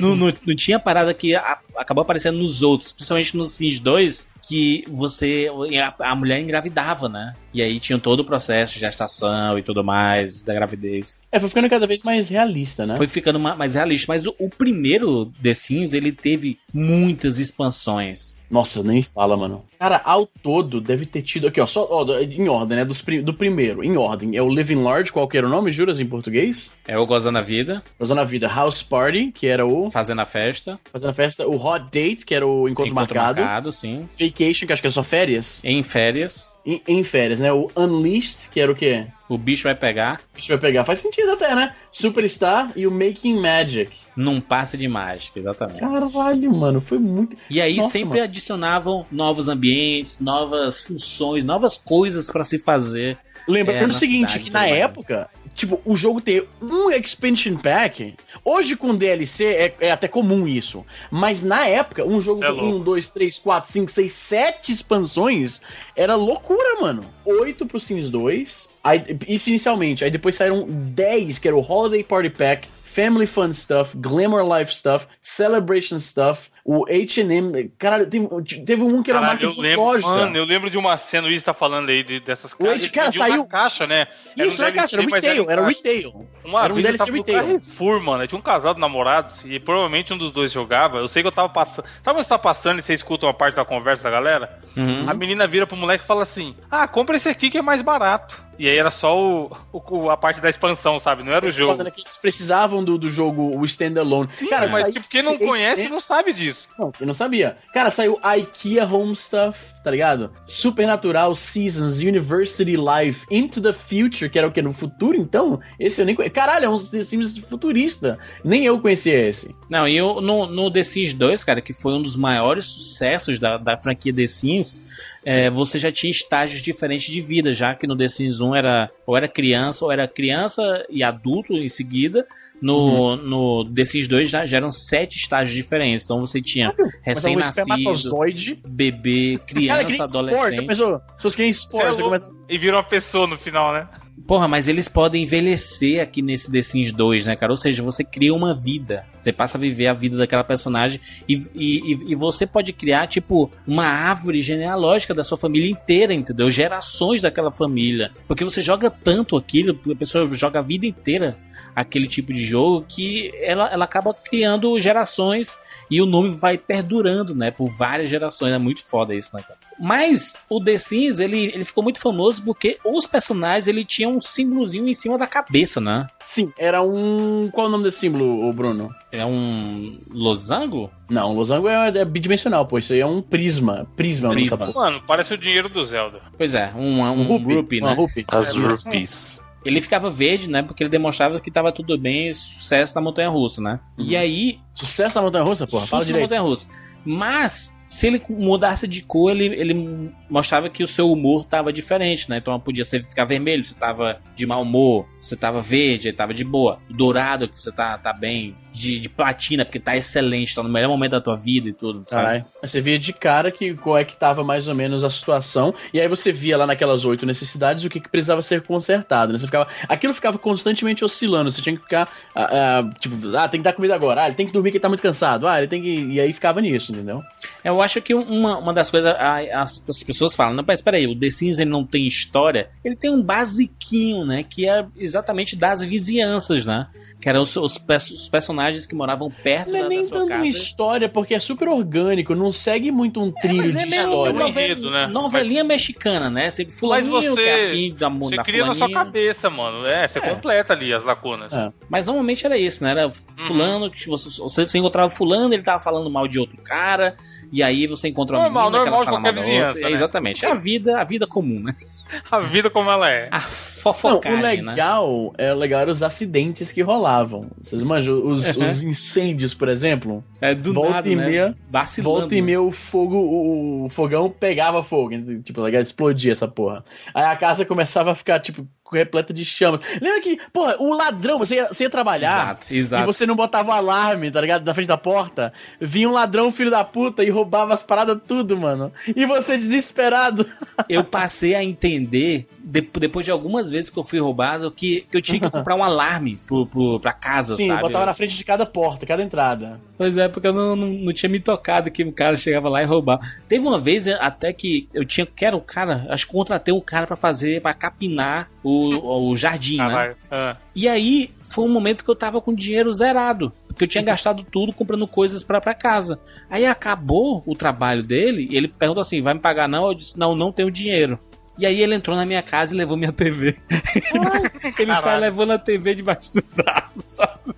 não, não, não, tinha parada que a, acabou aparecendo nos outros, principalmente no Sims 2, que você a, a, mulher engravidava, né? E aí tinha todo o processo de gestação e tudo mais, da gravidez. É, foi ficando cada vez mais realista, né? Foi ficando mais realista, mas o, o primeiro The Sims, ele teve muitas expansões. Nossa, nem fala, mano. Cara, ao todo deve ter tido aqui, ó, só ó, em ordem, né? Dos, do primeiro, em ordem. É o Living Large, qual que era o nome, juras, em português? É o Gozando a Vida. Gozando a Vida. House Party, que era o. Fazendo a Festa. Fazendo a Festa. O Hot Date, que era o Encontro, Encontro Marcado. marcado sim. Vacation, que acho que é só férias. Em férias. Em, em, férias, né? O Unleashed, que era o quê? O bicho vai pegar. O bicho vai pegar. Faz sentido até, né? Superstar e o Making Magic. Num passe de mágica, exatamente. Caralho, mano, foi muito. E aí Nossa, sempre mano. adicionavam novos ambientes, novas funções, novas coisas para se fazer. Lembra é, o seguinte, que na época, tipo, o jogo ter um expansion pack, hoje com DLC é, é até comum isso. Mas na época, um jogo é com 1, 2, 3, 4, 5, 6, 7 expansões era loucura, mano. 8 pro Sims 2. Aí, isso inicialmente. Aí depois saíram 10, que era o Holiday Party Pack, Family Fun Stuff, Glamour Life Stuff, Celebration Stuff, o H&M, caralho, teve, teve um que era caralho, marca de lembro, loja. Mano, eu lembro de uma cena, o Luiz tá falando aí de, dessas caixas. O cara, saiu... caixa, né? Era Isso, um na caixa, era retail, era retail. Uma era um eu tava retail. Carrefour, mano, tinha um casal de namorados e provavelmente um dos dois jogava. Eu sei que eu tava passando... Sabe quando você tá passando e você escuta uma parte da conversa da galera? Uhum. A menina vira pro moleque e fala assim, ah, compra esse aqui que é mais barato. E aí era só o, o a parte da expansão, sabe? Não era o jogo. Que eles precisavam do, do jogo, o standalone. Sim, cara, mas tipo, quem não conhece não sabe disso. Não, quem não sabia. Cara, saiu IKEA Home Stuff, tá ligado? Supernatural Seasons, University Life, Into the Future, que era o que? No futuro, então? Esse eu nem conheço. Caralho, é um The Sims futurista. Nem eu conhecia esse. Não, e eu, no, no The Sims 2, cara, que foi um dos maiores sucessos da, da franquia The Sims, é, você já tinha estágios diferentes de vida, já que no The Sims 1 era ou era criança, ou era criança e adulto em seguida. No, uhum. no The Sims 2 já, já eram sete estágios diferentes. Então você tinha recém-nascido, bebê, (laughs) criança, Cara, adolescente. Se fosse querem esporte, é começa... E vira uma pessoa no final, né? Porra, mas eles podem envelhecer aqui nesse The Sims 2, né, cara? Ou seja, você cria uma vida. Você passa a viver a vida daquela personagem e, e, e você pode criar, tipo, uma árvore genealógica da sua família inteira, entendeu? Gerações daquela família. Porque você joga tanto aquilo, a pessoa joga a vida inteira aquele tipo de jogo que ela, ela acaba criando gerações e o nome vai perdurando, né? Por várias gerações. É muito foda isso, né, cara? Mas o The Sims, ele, ele ficou muito famoso porque os personagens, ele tinha um símbolozinho em cima da cabeça, né? Sim, era um... Qual é o nome desse símbolo, Bruno? É um losango? Não, losango é, é bidimensional, pô. Isso aí é um prisma. Prisma, prisma. Mano, parece o dinheiro do Zelda. Pois é, um, um, um rupee, rupee né? Rupee. As é, rupees. Ele ficava verde, né? Porque ele demonstrava que tava tudo bem, sucesso na montanha russa, né? Uhum. E aí. Sucesso na montanha russa, porra? Fala direito. na montanha russa. Mas se ele mudasse de cor, ele, ele mostrava que o seu humor estava diferente, né? Então podia ser ficar vermelho, você tava de mau humor, você tava verde, tava de boa. Dourado, que você tá, tá bem. De, de platina, porque tá excelente, tá no melhor momento da tua vida e tudo. Sabe? Você via de cara que qual é que tava mais ou menos a situação. E aí você via lá naquelas oito necessidades o que, que precisava ser consertado. Né? Você ficava, aquilo ficava constantemente oscilando. Você tinha que ficar. Uh, uh, tipo, ah, tem que dar comida agora. Ah, ele tem que dormir que ele tá muito cansado. Ah, ele tem que. E aí ficava nisso, entendeu? Eu eu acho que uma, uma das coisas. As, as pessoas falam, não, mas peraí, o The Sims ele não tem história. Ele tem um basiquinho, né? Que é exatamente das vizinhanças, né? Que eram os, os, os personagens que moravam perto não é da, é nem da dando história, porque é super orgânico, não segue muito um é, trilho é, de história. Novel, né? Novelinha mas... mexicana, né? Sempre fulaninho mas você, que é afim da Você da cria fulaninha. na sua cabeça, mano. É, você é. completa ali as lacunas. É. Mas normalmente era isso, né? Era uhum. fulano, uhum. que você, você encontrava fulano, ele tava falando mal de outro cara, e aí você encontra uma normal, menina normal que ela fala mal da outra. Né? exatamente. É a vida, a vida comum, né? (laughs) a vida como ela é. A fofocagem, Não, o né? legal, né? é, o legal era os acidentes que rolavam. Vocês manjam os, os incêndios, por exemplo? É do volta nada, e né? meia, Vacilando. Volta e meia o fogo, o, o fogão pegava fogo. Tipo, legal, explodia essa porra. Aí a casa começava a ficar, tipo, repleta de chamas. Lembra que, pô, o ladrão, você ia, você ia trabalhar exato, exato. e você não botava o alarme, tá ligado? Na frente da porta. Vinha um ladrão, filho da puta, e roubava as paradas tudo, mano. E você desesperado. Eu passei a entender, de, depois de algumas vezes que eu fui roubado, que, que eu tinha que comprar um alarme pro, pro, pra casa, Sim, sabe? Sim, botava na frente de cada porta, cada entrada. Pois é, porque eu não, não, não, tinha me tocado que o cara chegava lá e roubava. Teve uma vez até que eu tinha, que era o cara, acho que contratei um cara para fazer, para capinar o, o jardim, ah, né? Ah. E aí foi um momento que eu tava com dinheiro zerado. Porque eu tinha gastado tudo comprando coisas para casa. Aí acabou o trabalho dele e ele perguntou assim: vai me pagar não? Eu disse: não, não tenho dinheiro. E aí ele entrou na minha casa e levou minha TV. ele sai levando a TV debaixo do braço, sabe?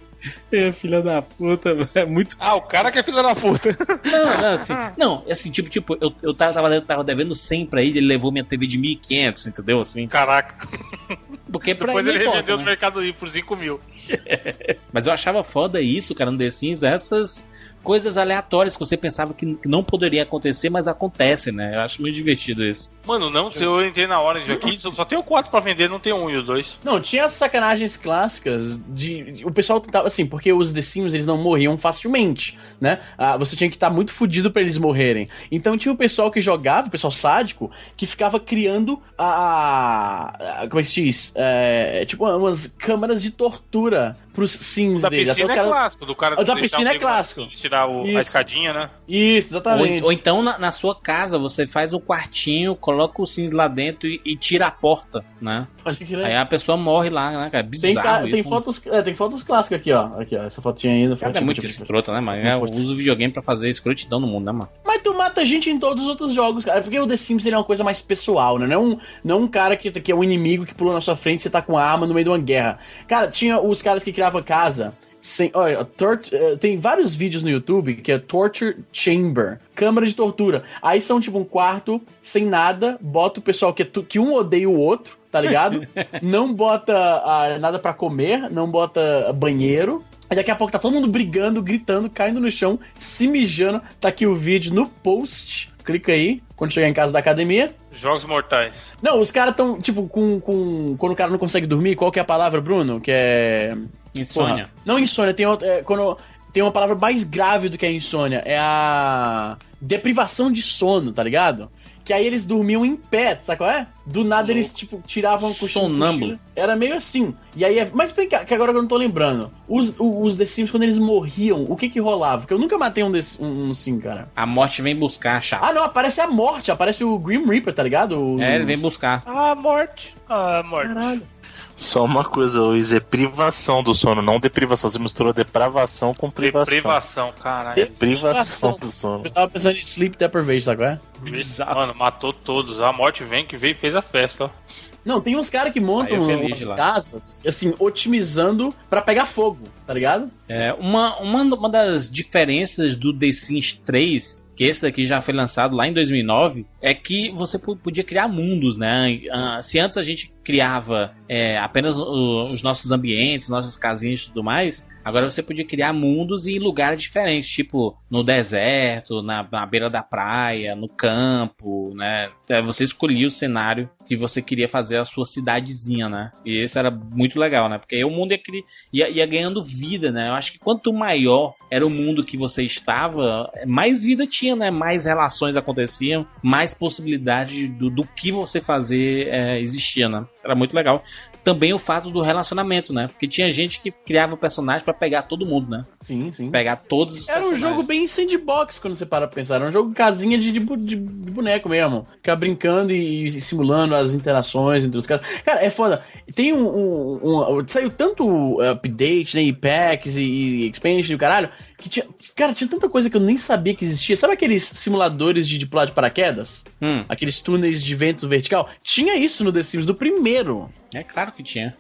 É, filha da puta, é muito. Ah, o cara que é filha da puta. Não, não, assim. Não, assim, tipo, tipo, eu, eu tava, eu tava devendo 100 pra ele, ele levou minha TV de 1.500, entendeu? Assim. Caraca. Porque pra Depois ele importa, revendeu né? no Mercado Livre por 5 mil. (laughs) Mas eu achava foda isso, cara, no The Sims, essas coisas aleatórias que você pensava que não poderia acontecer, mas acontecem, né? Eu acho muito divertido isso. Mano, não, se eu entrei na hora de aqui, só tenho quatro para vender, não tem um e o dois. Não, tinha as sacanagens clássicas de. O pessoal tentava, assim, porque os The Sims eles não morriam facilmente, né? Ah, você tinha que estar tá muito fudido para eles morrerem. Então tinha o pessoal que jogava, o pessoal sádico, que ficava criando a. a como é que se diz? É, tipo, umas câmaras de tortura pros sims da deles. Piscina Até é caras... clássico, do cara o da piscina é clássico. Tirar o, a escadinha, né? Isso, exatamente. Ou, ou então na, na, sua casa você faz um quartinho, coloca o sims lá dentro e, e tira a porta, né? Pode crer. Aí a pessoa morre lá, né, cara? É bizarro tem, tem fotos, é, tem fotos clássicas aqui, ó. Aqui, ó. Essa fotinha ainda. Cara, é muito tipo, escrota, né, mano? É, eu uso o videogame pra fazer escrotidão no mundo, né, mano? Mas tu mata gente em todos os outros jogos, cara. Porque o The Sims é uma coisa mais pessoal, né? Não é um, não um cara que, que é um inimigo que pulou na sua frente e você tá com a arma no meio de uma guerra. Cara, tinha os caras que criavam casa sem, olha, uh, tem vários vídeos no YouTube que é Torture Chamber, câmara de tortura. Aí são tipo um quarto sem nada, bota o pessoal que, é que um odeia o outro, tá ligado? (laughs) não bota uh, nada para comer, não bota banheiro. Aí daqui a pouco tá todo mundo brigando, gritando, caindo no chão, se mijando. Tá aqui o vídeo no post. Clica aí, quando chegar em casa da academia. Jogos mortais. Não, os caras tão, tipo, com, com. Quando o cara não consegue dormir, qual que é a palavra, Bruno? Que é. Insônia. Porra. Não insônia, tem outra. É, quando, tem uma palavra mais grave do que a insônia. É a. Deprivação de sono, tá ligado? Que aí eles dormiam em pé, sabe qual é? Do nada eles, tipo, tiravam o cochilo. Sonâmbulo. Era meio assim. E aí, é, mas bem que agora eu não tô lembrando. Os, os The Sims, quando eles morriam, o que que rolava? Porque eu nunca matei um, desse, um, um Sim, cara. A morte vem buscar, chato. Ah, não, aparece a morte, aparece o Grim Reaper, tá ligado? O, é, ele vem buscar. Ah, morte. Ah, morte. Caralho. Só uma coisa, Luiz, é privação do sono, não deprivação. Você misturou depravação com privação. Deprivação, caralho. Deprivação do sono. Eu tava pensando em sleep deprivation, qual é? Bizarro. Mano, matou todos. A morte vem que veio e fez a festa, ó. Não, tem uns caras que montam umas casas, assim, otimizando para pegar fogo, tá ligado? É, uma, uma, uma das diferenças do The Sims 3 que esse daqui já foi lançado lá em 2009, é que você podia criar mundos, né? Ah, se antes a gente criava é, apenas os nossos ambientes, nossas casinhas e tudo mais, agora você podia criar mundos em lugares diferentes, tipo no deserto, na, na beira da praia, no campo, né? É, você escolhia o cenário que você queria fazer a sua cidadezinha, né? E isso era muito legal, né? Porque aí o mundo ia, ia, ia ganhando vida, né? Eu acho que quanto maior era o mundo que você estava, mais vida tinha, né? Mais relações aconteciam, mais possibilidade do, do que você fazer é, existia, né? Era muito legal também o fato do relacionamento, né? Porque tinha gente que criava o personagem para pegar todo mundo, né? Sim, sim. Pegar todos os Era um jogo bem sandbox quando você para pra pensar. Era um jogo casinha de, de, de boneco mesmo. Ficar brincando e, e, simulando as interações entre os caras. Cara, é foda. Tem um. um, um saiu tanto update, né? E packs e, e expansion e o caralho. Que tinha, cara, tinha tanta coisa que eu nem sabia que existia. Sabe aqueles simuladores de, de pular de paraquedas? Hum. Aqueles túneis de vento vertical? Tinha isso no The Sims do primeiro. É claro que tinha.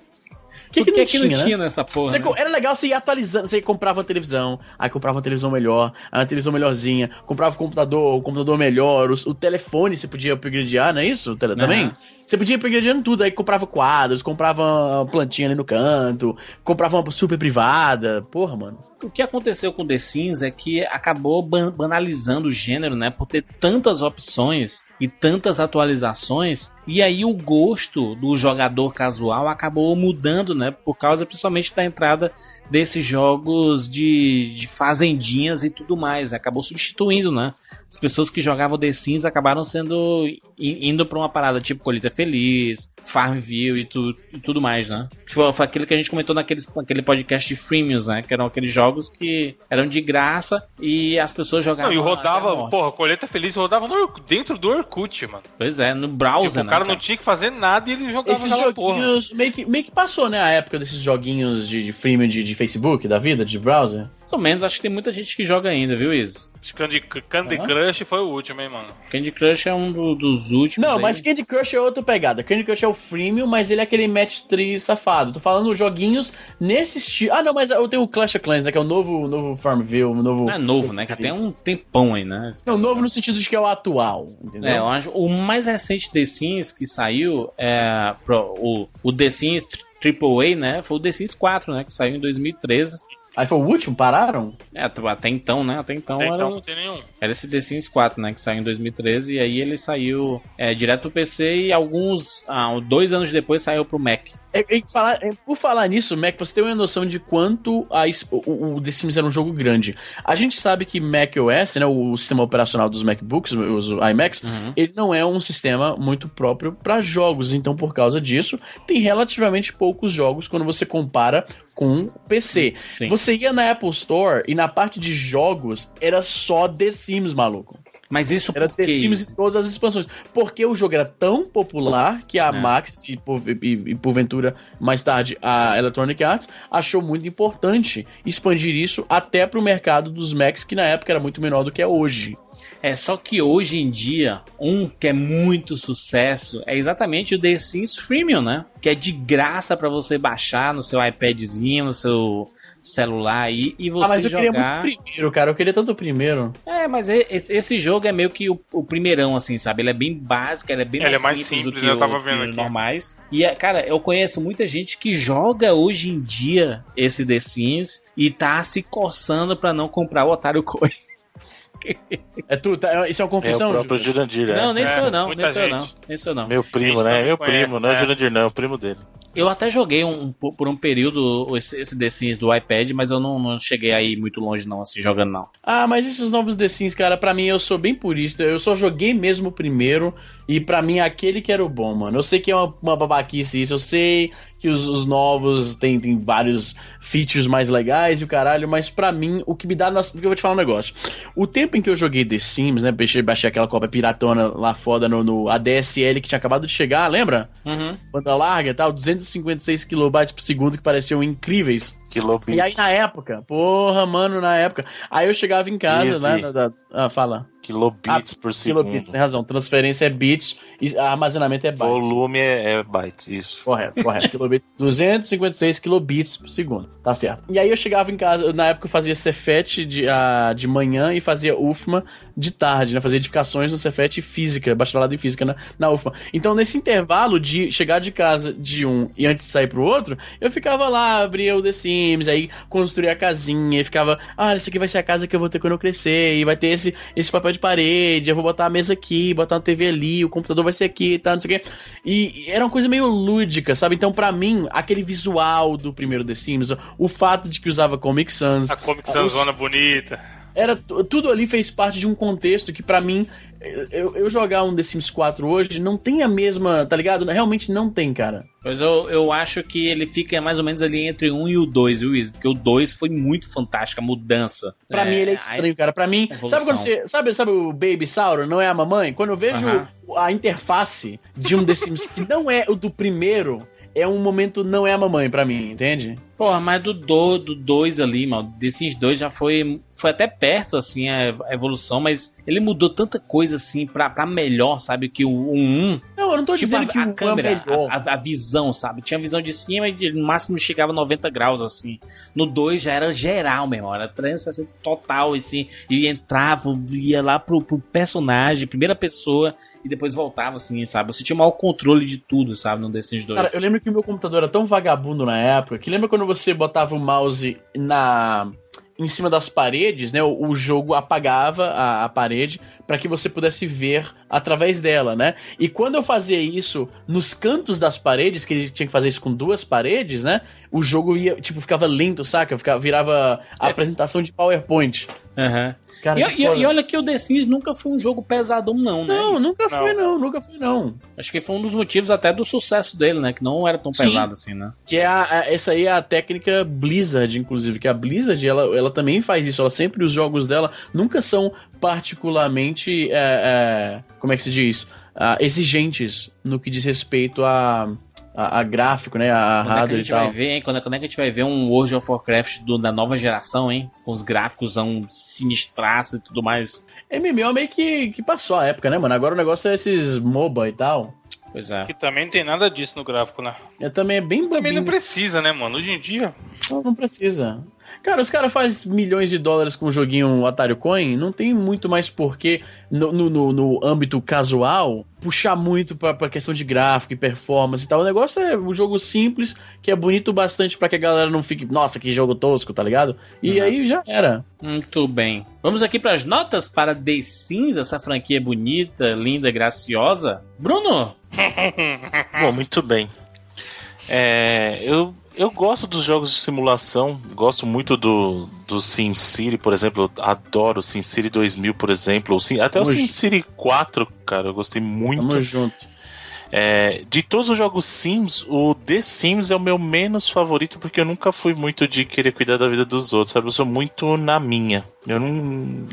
Que, que, não, que tinha, não tinha né? nessa porra? Você, né? Era legal você ir atualizando. Você comprava uma televisão, aí comprava uma televisão melhor, uma televisão melhorzinha, comprava o computador, o computador melhor, o, o telefone você podia upgradear, não é isso? Tele, também? Você podia ir upgradeando tudo, aí comprava quadros, comprava uma plantinha ali no canto, comprava uma super privada. Porra, mano. O que aconteceu com The Sims é que acabou banalizando o gênero, né? Por ter tantas opções e tantas atualizações. E aí o gosto do jogador casual acabou mudando, né? Por causa principalmente da entrada desses jogos de, de fazendinhas e tudo mais. Acabou substituindo, né? As pessoas que jogavam The Sims acabaram sendo indo para uma parada tipo Colheita Feliz, Farmville e, tu, e tudo mais, né? Foi, foi aquilo que a gente comentou naqueles, naquele podcast de freemiums, né? Que eram aqueles jogos que eram de graça e as pessoas jogavam. Não, e rodava, porra, Colheita Feliz rodava no, dentro do Orkut, mano. Pois é, no browser, tipo, né? O cara, cara, não tinha que fazer nada e ele jogava Esses joguinhos porra. Meio que, meio que passou, né? A época desses joguinhos de, de freemium de, de Facebook, da vida, de browser. Mais ou menos, acho que tem muita gente que joga ainda, viu, Isso? Candy, Candy uhum. Crush foi o último, hein, mano? Candy Crush é um do, dos últimos. Não, aí. mas Candy Crush é outra pegada. Candy Crush é o freemium, mas ele é aquele match 3 safado. Tô falando joguinhos nesse estilo. Ah, não, mas eu tenho o Clash of Clans, né? Que é o novo, novo Farmville, o novo. é novo, né? Que até um tempão aí, né? Não, novo no sentido de que é o atual, entendeu? É, eu acho. O mais recente The Sims que saiu é. Pro, o, o The Sims AAA, né? Foi o The Sims 4, né? Que saiu em 2013. Aí foi o último? Pararam? É, até então, né? Até então, até era, então não tem nenhum. Era esse The Sims 4, né? Que saiu em 2013 e aí ele saiu é, direto pro PC e alguns... Ah, dois anos depois saiu pro Mac. É, é, falar, é, por falar nisso, Mac, você tem uma noção de quanto a, o, o, The Sims era um jogo grande. A gente sabe que Mac OS, né, o sistema operacional dos MacBooks, os iMacs, uhum. ele não é um sistema muito próprio para jogos. Então, por causa disso, tem relativamente poucos jogos quando você compara com PC. Sim. Você ia na Apple Store e na parte de jogos era só The Sims, maluco. Mas isso era The Sims e todas as expansões. Porque o jogo era tão popular que a é. Max e, e, e, porventura mais tarde a Electronic Arts achou muito importante expandir isso até para o mercado dos Macs que na época era muito menor do que é hoje. É só que hoje em dia, um que é muito sucesso é exatamente o The Sims Freemium, né? Que é de graça para você baixar no seu iPadzinho, no seu celular aí e você ah, mas eu jogar... queria muito primeiro, cara. Eu queria tanto o primeiro. É, mas esse jogo é meio que o, o primeirão, assim, sabe? Ele é bem básico, ele é bem ele mais, é mais simples, simples, do que, eu tava o, vendo que normais. E, é, cara, eu conheço muita gente que joga hoje em dia esse The Sims e tá se coçando para não comprar o Otário Coin. (laughs) É tu, tá, isso é uma confissão? É o próprio Jurandir, é. Não, nem sou eu não, nem sou eu não, nem sou eu não. Meu primo, né? Meu conhece, primo, não é Jurandir não, é o primo dele. Eu até joguei um, por um período esse, esse The Sims do iPad, mas eu não, não, cheguei aí muito longe não, assim, jogando não. Ah, mas esses novos The Sims, cara, pra mim eu sou bem purista. Eu só joguei mesmo o primeiro e pra mim aquele que era o bom, mano. Eu sei que é uma, uma babaquice isso, eu sei que os, os novos tem, tem vários features mais legais e o caralho, mas pra mim, o que me dá. Porque eu vou te falar um negócio. O tempo em que eu joguei The Sims, né? Baixei, baixei aquela cópia piratona lá foda no, no ADSL que tinha acabado de chegar, lembra? Uhum. Banda larga e tal, 200 256 kilobytes por segundo que pareciam incríveis. Kilobits. E aí na época, porra, mano, na época. Aí eu chegava em casa, né? Da, ah, fala. Kilobits ah, por segundo. Kilobits, tem razão. Transferência é bits e armazenamento é bytes. Volume é, é bytes, isso. Correto, correto. kilobits, 256 kilobits por segundo. Tá certo. E aí eu chegava em casa, na época eu fazia Cefet de, uh, de manhã e fazia UFMA de tarde, né? Fazia edificações no Cefet física, bacharelado em física na, na UFMA. Então nesse intervalo de chegar de casa de um e antes de sair pro outro, eu ficava lá, abria o The Sims, aí construía a casinha e ficava, ah, isso aqui vai ser a casa que eu vou ter quando eu crescer, e vai ter esse, esse papel de parede, eu vou botar a mesa aqui, botar uma TV ali, o computador vai ser aqui e tá, tal, não sei o quê. E era uma coisa meio lúdica, sabe? Então, para mim, aquele visual do primeiro The Sims, o fato de que usava Comic Sans. A Comic Sans zona bonita. Era, tudo ali fez parte de um contexto que, para mim, eu, eu, jogar um The Sims 4 hoje não tem a mesma, tá ligado? Realmente não tem, cara. Pois eu, eu acho que ele fica mais ou menos ali entre um e o 2, Luiz, porque o 2 foi muito fantástico, a mudança. Pra é, mim ele é estranho, cara. Pra mim, sabe quando você. Sabe, sabe o Baby Sauro, não é a mamãe? Quando eu vejo uh -huh. a interface de um The Sims que não é o do primeiro, é um momento não é a mamãe para mim, entende? Porra, mas do 2 do dois ali, mano, desses dois já foi foi até perto, assim, a evolução, mas ele mudou tanta coisa, assim, pra, pra melhor, sabe, que o 1... Um, não, eu não tô tipo, dizendo a, que a o câmera, é melhor. A, a, a, visão, sabe, tinha visão de cima e no máximo chegava 90 graus, assim. No 2 já era geral mesmo, era 360 total, assim, e entrava, ia lá pro, pro personagem, primeira pessoa, e depois voltava, assim, sabe, você tinha o maior controle de tudo, sabe, num desses dois. Cara, eu lembro que o meu computador era tão vagabundo na época, que lembra quando você botava o mouse na em cima das paredes, né? O, o jogo apagava a, a parede para que você pudesse ver através dela, né? E quando eu fazia isso nos cantos das paredes, que ele tinha que fazer isso com duas paredes, né? O jogo ia, tipo, ficava lento, saca? Ficava, virava a é. apresentação de PowerPoint. Aham. Uhum. Cara, e, e, e, olha que o The Sims nunca foi um jogo pesadão, não, né? Não, nunca não. foi, não, nunca foi, não. Acho que foi um dos motivos até do sucesso dele, né? Que não era tão Sim. pesado assim, né? Que é a, a, essa aí é a técnica Blizzard, inclusive. Que a Blizzard, ela, ela também faz isso. Ela sempre, os jogos dela nunca são particularmente. É, é, como é que se diz? Uh, exigentes no que diz respeito a a, a, gráfico, né? A quando hardware é que a gente vai ver, hein? Quando, quando é que a gente vai ver um World of Warcraft do, da nova geração, hein? Com os gráficos um sinistraço e tudo mais. MMO meio que, que passou a época, né, mano? Agora o negócio é esses MOBA e tal. Pois é. Que também não tem nada disso no gráfico, né? É, também é bem Também não precisa, né, mano? Hoje em dia. Não, não precisa. Cara, os caras fazem milhões de dólares com o joguinho Atari Coin, não tem muito mais porquê, no, no, no âmbito casual, puxar muito pra, pra questão de gráfico e performance e tal. O negócio é um jogo simples, que é bonito bastante para que a galera não fique, nossa, que jogo tosco, tá ligado? E uhum. aí já era. Muito bem. Vamos aqui para as notas para The Sims, essa franquia bonita, linda, graciosa. Bruno! (laughs) Bom, muito bem. É, eu eu gosto dos jogos de simulação, gosto muito do, do SimCity, por exemplo, eu adoro o SimCity 2000, por exemplo, até Tamo o SimCity 4, cara, eu gostei muito. Tamo junto. É, de todos os jogos Sims, o The Sims é o meu menos favorito porque eu nunca fui muito de querer cuidar da vida dos outros, sabe? Eu sou muito na minha. Eu não.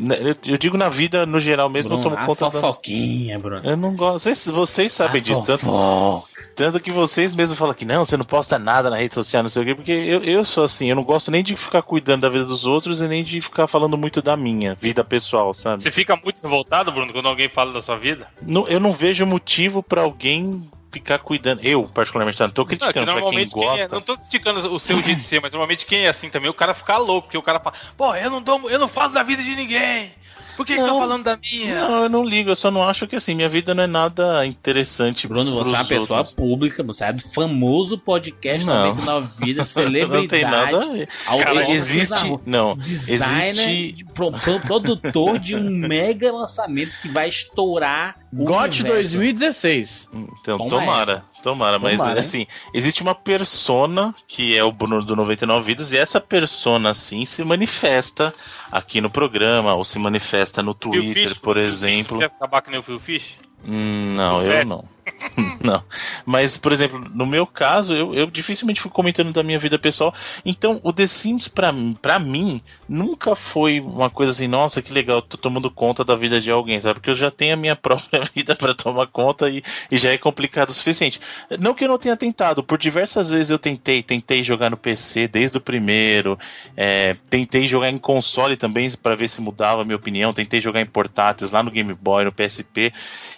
Eu digo na vida no geral mesmo, Bruno, eu tomo conta fofoquinha, da. Bruno. Eu não gosto. Vocês, vocês sabem a disso. Tanto, tanto que vocês mesmos falam que não, você não posta nada na rede social, não sei o quê, porque eu, eu sou assim, eu não gosto nem de ficar cuidando da vida dos outros e nem de ficar falando muito da minha vida pessoal, sabe? Você fica muito revoltado, Bruno, quando alguém fala da sua vida? Não, eu não vejo motivo para alguém ficar cuidando. Eu, particularmente, não tô criticando não, pra quem gosta. Quem é, não tô criticando o seu jeito de ser, mas normalmente quem é assim também, o cara fica louco, porque o cara fala, pô, eu não, dou, eu não falo da vida de ninguém. Por que, estão falando da minha? Não, eu não ligo, eu só não acho que assim, minha vida não é nada interessante. Bruno, você é uma pessoa outros. pública, você é do famoso podcast não. 99 Vida, celebridade. (laughs) não tem nada. Cara, existe. Não, designer, existe... Pro, pro, produtor de um (laughs) mega lançamento que vai estourar. GOT 2016. Então, Toma tomara. Essa. Tomara, mas Tomara, assim, existe uma persona que é o Bruno do 99 Vidas, e essa persona, assim, se manifesta aqui no programa, ou se manifesta no Twitter, por exemplo. Você quer acabar que nem o Phil Fish? Hum, não, eu não. (laughs) não. Mas, por exemplo, no meu caso, eu, eu dificilmente fui comentando da minha vida pessoal. Então, o The Sims, pra, pra mim, nunca foi uma coisa assim, nossa, que legal, tô tomando conta da vida de alguém, sabe? Porque eu já tenho a minha (laughs) própria vida para tomar conta e, e já é complicado o suficiente. Não que eu não tenha tentado, por diversas vezes eu tentei, tentei jogar no PC desde o primeiro, é, tentei jogar em console também para ver se mudava a minha opinião, tentei jogar em portáteis lá no Game Boy, no PSP,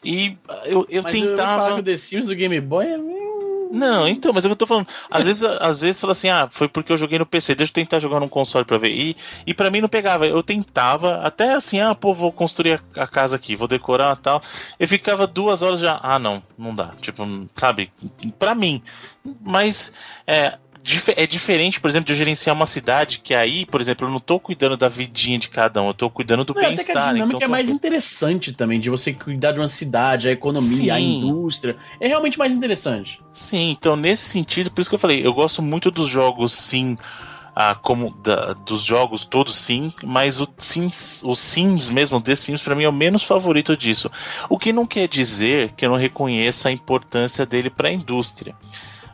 e eu, eu Mas tentava. Eu falar que o The Sims do Game Boy é não, então, mas é o que eu tô falando. Às vezes, às vezes fala assim, ah, foi porque eu joguei no PC, deixa eu tentar jogar num console pra ver. E, e pra mim não pegava. Eu tentava, até assim, ah, pô, vou construir a, a casa aqui, vou decorar e tal. Eu ficava duas horas já, ah, não, não dá. Tipo, sabe? Pra mim. Mas, é, é diferente, por exemplo, de eu gerenciar uma cidade que aí, por exemplo, eu não tô cuidando da vidinha de cada um, eu tô cuidando do bem-estar. A dinâmica então, é mais interessante também, de você cuidar de uma cidade, a economia, Sim. a indústria. É realmente mais interessante. Sim, então nesse sentido, por isso que eu falei, eu gosto muito dos jogos, sim. Ah, como da, dos jogos todos sim, mas o Sims, o Sims mesmo, The Sims para mim é o menos favorito disso. O que não quer dizer que eu não reconheça a importância dele para a indústria.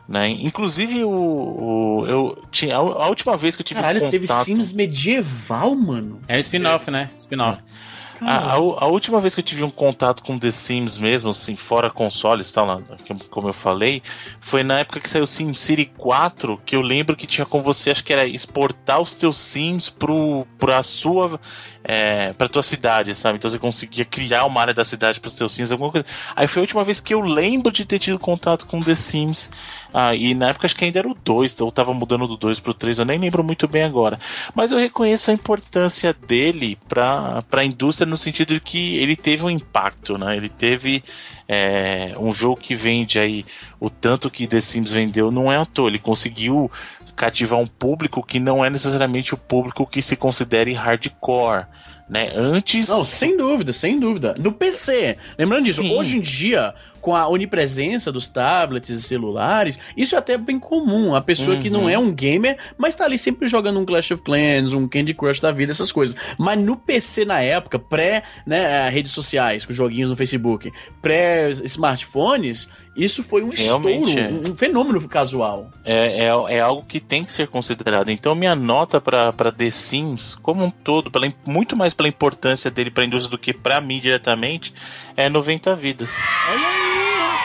Né? Inclusive, o, o, eu tinha, a, a, última vez que eu tive Caralho, contato... teve Sims medieval, mano. É o spin-off, né? Spin-off. A, a, a, última vez que eu tive um contato com The Sims mesmo, assim, fora consoles, tal, lá, como eu falei, foi na época que saiu SimCity 4, que eu lembro que tinha com você, acho que era exportar os teus Sims pro, pra sua é, pra tua cidade, sabe? Então você conseguia criar uma área da cidade pros teus Sims, alguma coisa. Aí foi a última vez que eu lembro de ter tido contato com The Sims. Ah, e na época acho que ainda era o 2, eu tava mudando do 2 pro 3, eu nem lembro muito bem agora. Mas eu reconheço a importância dele pra, pra indústria no sentido de que ele teve um impacto, né? Ele teve é, um jogo que vende aí o tanto que The Sims vendeu, não é à toa. Ele conseguiu cativar um público que não é necessariamente o público que se considere hardcore. Né? Antes. Não, sem dúvida, sem dúvida. No PC. Lembrando disso, Sim. hoje em dia, com a onipresença dos tablets e celulares, isso é até bem comum. A pessoa uhum. que não uhum. é um gamer, mas tá ali sempre jogando um Clash of Clans, um Candy Crush da vida, essas coisas. Mas no PC na época, pré né, redes sociais, com joguinhos no Facebook, pré smartphones, isso foi um Realmente estouro, é. um fenômeno casual. É, é, é, algo que tem que ser considerado. Então, minha nota para The Sims, como um todo, pela, muito mais pela importância dele para a indústria do que para mim diretamente, é 90 vidas. Olha aí,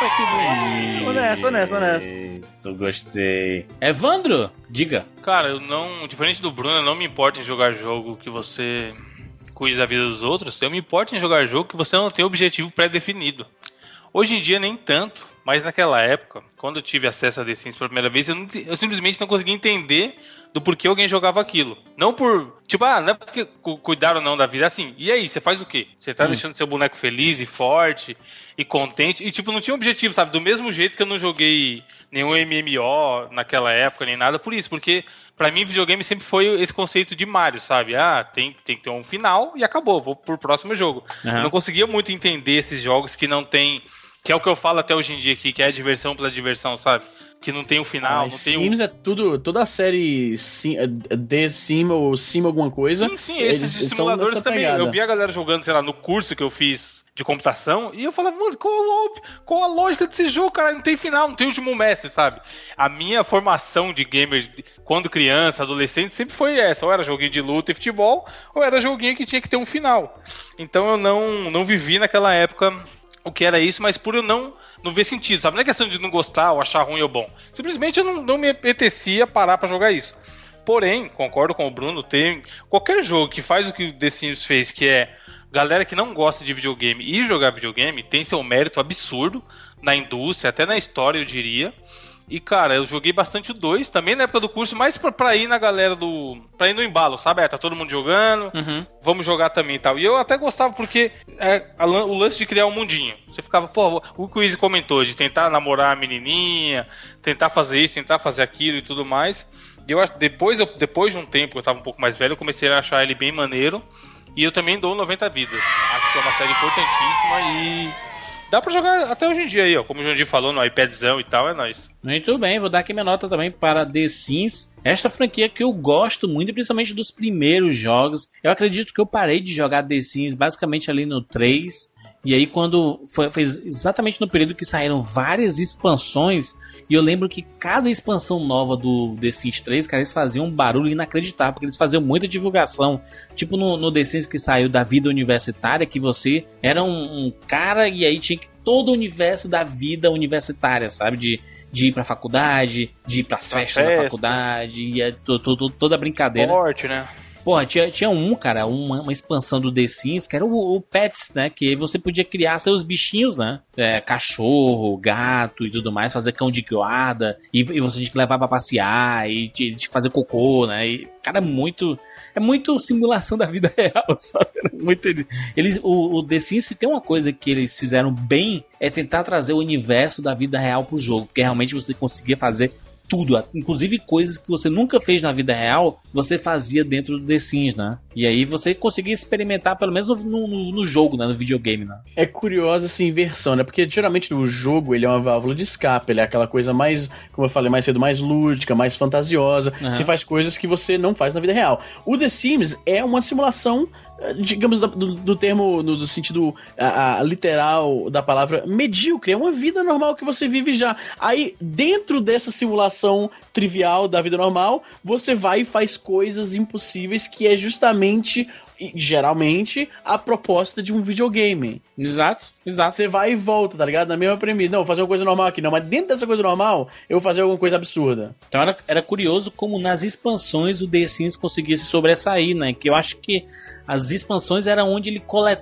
rapaz, que bonito. Honesto, honesto, honesto. Eu gostei. Evandro, diga. Cara, eu não. Diferente do Bruno, eu não me importo em jogar jogo que você cuide da vida dos outros. Eu me importo em jogar jogo que você não tem objetivo pré-definido. Hoje em dia, nem tanto, mas naquela época, quando eu tive acesso a The Sims pela primeira vez, eu, não, eu simplesmente não conseguia entender do porquê alguém jogava aquilo. Não por, tipo, ah, não é porque cuidaram não da vida, assim, e aí, você faz o quê? Você tá hum. deixando seu boneco feliz e forte e contente, e tipo, não tinha objetivo, sabe? Do mesmo jeito que eu não joguei nenhum MMO naquela época, nem nada por isso, porque para mim videogame sempre foi esse conceito de Mario, sabe? Ah, tem, tem que ter um final e acabou, vou pro próximo jogo. Uhum. Não conseguia muito entender esses jogos que não tem que é o que eu falo até hoje em dia aqui, que é a diversão pela diversão, sabe? Que não tem o final, ah, não tem Sims o... é tudo, toda a série sim, é, The Sim ou Sim alguma coisa. Sim, sim, esses simuladores também. Eu vi a galera jogando, sei lá, no curso que eu fiz de computação, e eu falava, mano, qual qual a lógica desse jogo, cara? Não tem final, não tem último mestre, sabe? A minha formação de gamer quando criança, adolescente, sempre foi essa. Ou era joguinho de luta e futebol, ou era joguinho que tinha que ter um final. Então eu não, não vivi naquela época o que era isso, mas por eu não não ver sentido, sabe? Não é questão de não gostar ou achar ruim ou bom. Simplesmente eu não, não me apetecia parar para jogar isso. Porém, concordo com o Bruno, tem qualquer jogo que faz o que o The Sims fez, que é galera que não gosta de videogame e jogar videogame, tem seu mérito absurdo na indústria, até na história, eu diria. E, cara, eu joguei bastante o 2, também na época do curso, mais pra, pra, ir na galera do. pra ir no embalo, sabe? É, tá todo mundo jogando, uhum. vamos jogar também e tal. E eu até gostava porque é, a, o lance de criar um mundinho. Você ficava, pô, o que o Easy comentou, de tentar namorar a menininha, tentar fazer isso, tentar fazer aquilo e tudo mais. E eu acho depois, eu, depois de um tempo, eu tava um pouco mais velho, eu comecei a achar ele bem maneiro. E eu também dou 90 vidas. Acho que é uma série importantíssima e Dá pra jogar até hoje em dia aí, ó. Como o Jandir falou, no iPadzão e tal, é nóis. Muito bem, vou dar aqui minha nota também para The Sims. Esta franquia que eu gosto muito, principalmente dos primeiros jogos. Eu acredito que eu parei de jogar The Sims basicamente ali no 3. E aí, quando foi, foi exatamente no período que saíram várias expansões, e eu lembro que cada expansão nova do The Sims 3, cara, eles faziam um barulho inacreditável, porque eles faziam muita divulgação. Tipo no, no The Sims que saiu da vida universitária, que você era um, um cara e aí tinha que todo o universo da vida universitária, sabe? De, de ir pra faculdade, de ir pras festas festa. da faculdade, e é, to, to, toda a brincadeira. Esporte, né? Porra, tinha, tinha um, cara, uma, uma expansão do The Sims, que era o, o, Pets, né? Que você podia criar seus bichinhos, né? É, cachorro, gato e tudo mais, fazer cão de guarda, e, e você tinha que levar pra passear, e te, te fazer cocô, né? E, cara, é muito. É muito simulação da vida (laughs) real, sabe? Muito. Eles, o, o The Sims, se tem uma coisa que eles fizeram bem, é tentar trazer o universo da vida real pro jogo, porque realmente você conseguia fazer tudo, inclusive coisas que você nunca fez na vida real, você fazia dentro do The Sims, né? E aí você conseguia experimentar, pelo menos no, no, no jogo, né? No videogame, né? É curiosa essa inversão, né? Porque geralmente o jogo ele é uma válvula de escape, ele é aquela coisa mais, como eu falei mais cedo, mais lúdica, mais fantasiosa. Uhum. Você faz coisas que você não faz na vida real. O The Sims é uma simulação digamos, do, do termo, no, do sentido a, a, literal da palavra, medíocre. É uma vida normal que você vive já. Aí, dentro dessa simulação trivial da vida normal, você vai e faz coisas impossíveis que é justamente geralmente, a proposta de um videogame. Exato, exato. Você vai e volta, tá ligado? Na mesma premissa. Não, vou fazer uma coisa normal aqui. Não, mas dentro dessa coisa normal, eu vou fazer alguma coisa absurda. Então era, era curioso como nas expansões o The Sims conseguia se sobressair, né? Que eu acho que as expansões eram onde, ele colet...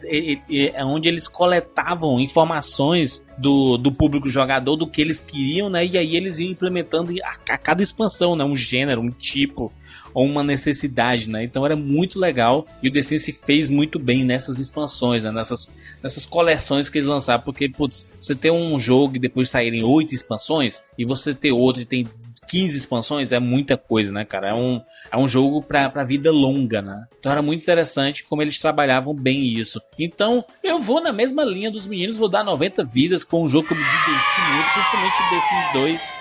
É onde eles coletavam informações do, do público jogador, do que eles queriam, né? E aí eles iam implementando a, a cada expansão, né? Um gênero, um tipo ou uma necessidade, né? Então era muito legal e o se fez muito bem nessas expansões, né? nessas, nessas coleções que eles lançaram, porque putz, você ter um jogo e depois saírem oito expansões e você ter outro e tem 15 expansões é muita coisa, né, cara? É um, é um jogo pra, pra vida longa, né? Então era muito interessante como eles trabalhavam bem isso. Então, eu vou na mesma linha dos meninos, vou dar 90 vidas, foi um jogo que eu me diverti muito, principalmente o The Sims 2,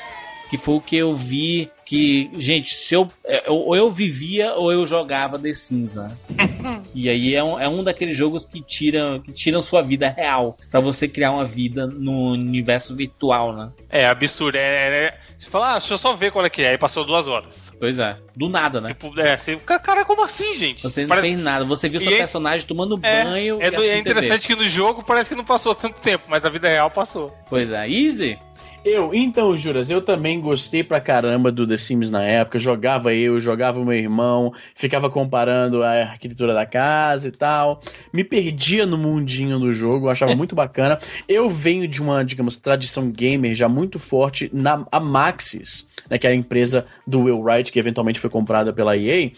que foi o que eu vi que, gente, se eu, é, ou eu vivia ou eu jogava The Sims, né? (laughs) e aí é um, é um daqueles jogos que tiram, que tiram sua vida real para você criar uma vida no universo virtual, né? É absurdo. É, é, você fala, ah, deixa eu só ver qual é que é. Aí passou duas horas. Pois é. Do nada, né? Tipo, é, você, cara, como assim, gente? Você não parece... fez nada. Você viu seu é- personagem tomando é, banho. É, é interessante TV. que no jogo parece que não passou tanto tempo, mas na vida real passou. Pois é. Easy? Eu, então, Juras, eu também gostei pra caramba do The Sims na época. Jogava eu, jogava o meu irmão, ficava comparando a arquitetura da casa e tal. Me perdia no mundinho do jogo, achava (laughs) muito bacana. Eu venho de uma, digamos, tradição gamer já muito forte na a Maxis, né, que é a empresa do Will Wright, que eventualmente foi comprada pela EA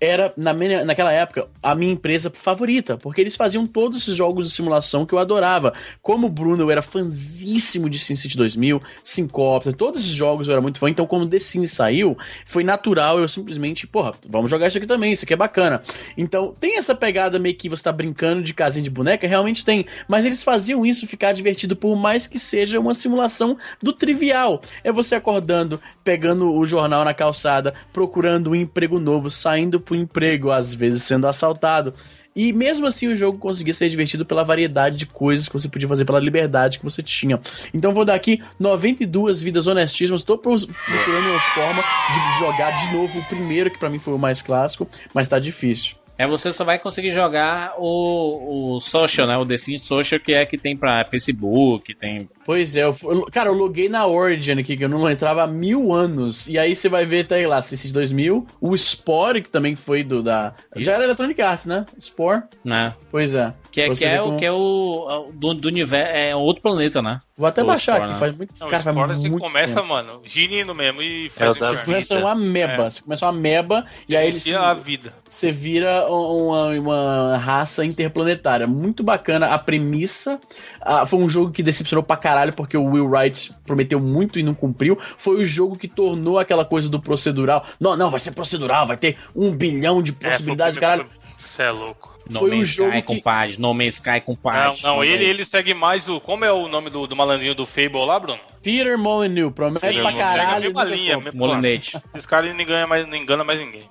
era, na minha, naquela época, a minha empresa favorita, porque eles faziam todos esses jogos de simulação que eu adorava. Como o Bruno, eu era fãzíssimo de SimCity 2000, Syncopter, todos esses jogos eu era muito fã, então quando The Sims saiu, foi natural eu simplesmente, porra, vamos jogar isso aqui também, isso aqui é bacana. Então, tem essa pegada meio que você tá brincando de casinha de boneca, realmente tem, mas eles faziam isso ficar divertido por mais que seja uma simulação do trivial. É você acordando, pegando o jornal na calçada, procurando um emprego novo, saindo pro emprego, às vezes sendo assaltado. E mesmo assim o jogo conseguia ser divertido pela variedade de coisas que você podia fazer, pela liberdade que você tinha. Então vou dar aqui 92 vidas honestíssimas. Estou procurando uma forma de jogar de novo o primeiro, que para mim foi o mais clássico, mas tá difícil. É, você só vai conseguir jogar o, o social, né? O The Sims Social, que é que tem pra Facebook, tem Pois é, eu, cara, eu loguei na Origin aqui, que eu não entrava há mil anos. E aí você vai ver, tá aí lá, CC 2000, o Spore, que também foi do da. Isso. Já era Electronic Arts, né? Spore? Né? Pois é. Que é, que é, como... o, que é o do, do universo, é outro planeta, né? Vou até o baixar Spore, aqui, né? faz muito não, cara, faz muito começa, tempo. mano, ginindo mesmo e faz é, Você começa uma ameba, é. você começa uma ameba e aí ele se, a vida. Você vira uma, uma raça interplanetária. Muito bacana a premissa. Ah, foi um jogo que decepcionou pra caralho porque o Will Wright prometeu muito e não cumpriu. Foi o jogo que tornou aquela coisa do procedural. Não, não, vai ser procedural, vai ter um bilhão de é, possibilidades, é, caralho. Você é louco. No foi Man's Sky, que... compadre. No Man's Sky, compadre. Não, não, ele, ele segue mais o... Como é o nome do, do malandrinho do Fable lá, Bruno? Peter Molyneux. Promete Sim, pra caralho. Mesma linha, Molinete. Esse cara não engana mais, não engana mais ninguém.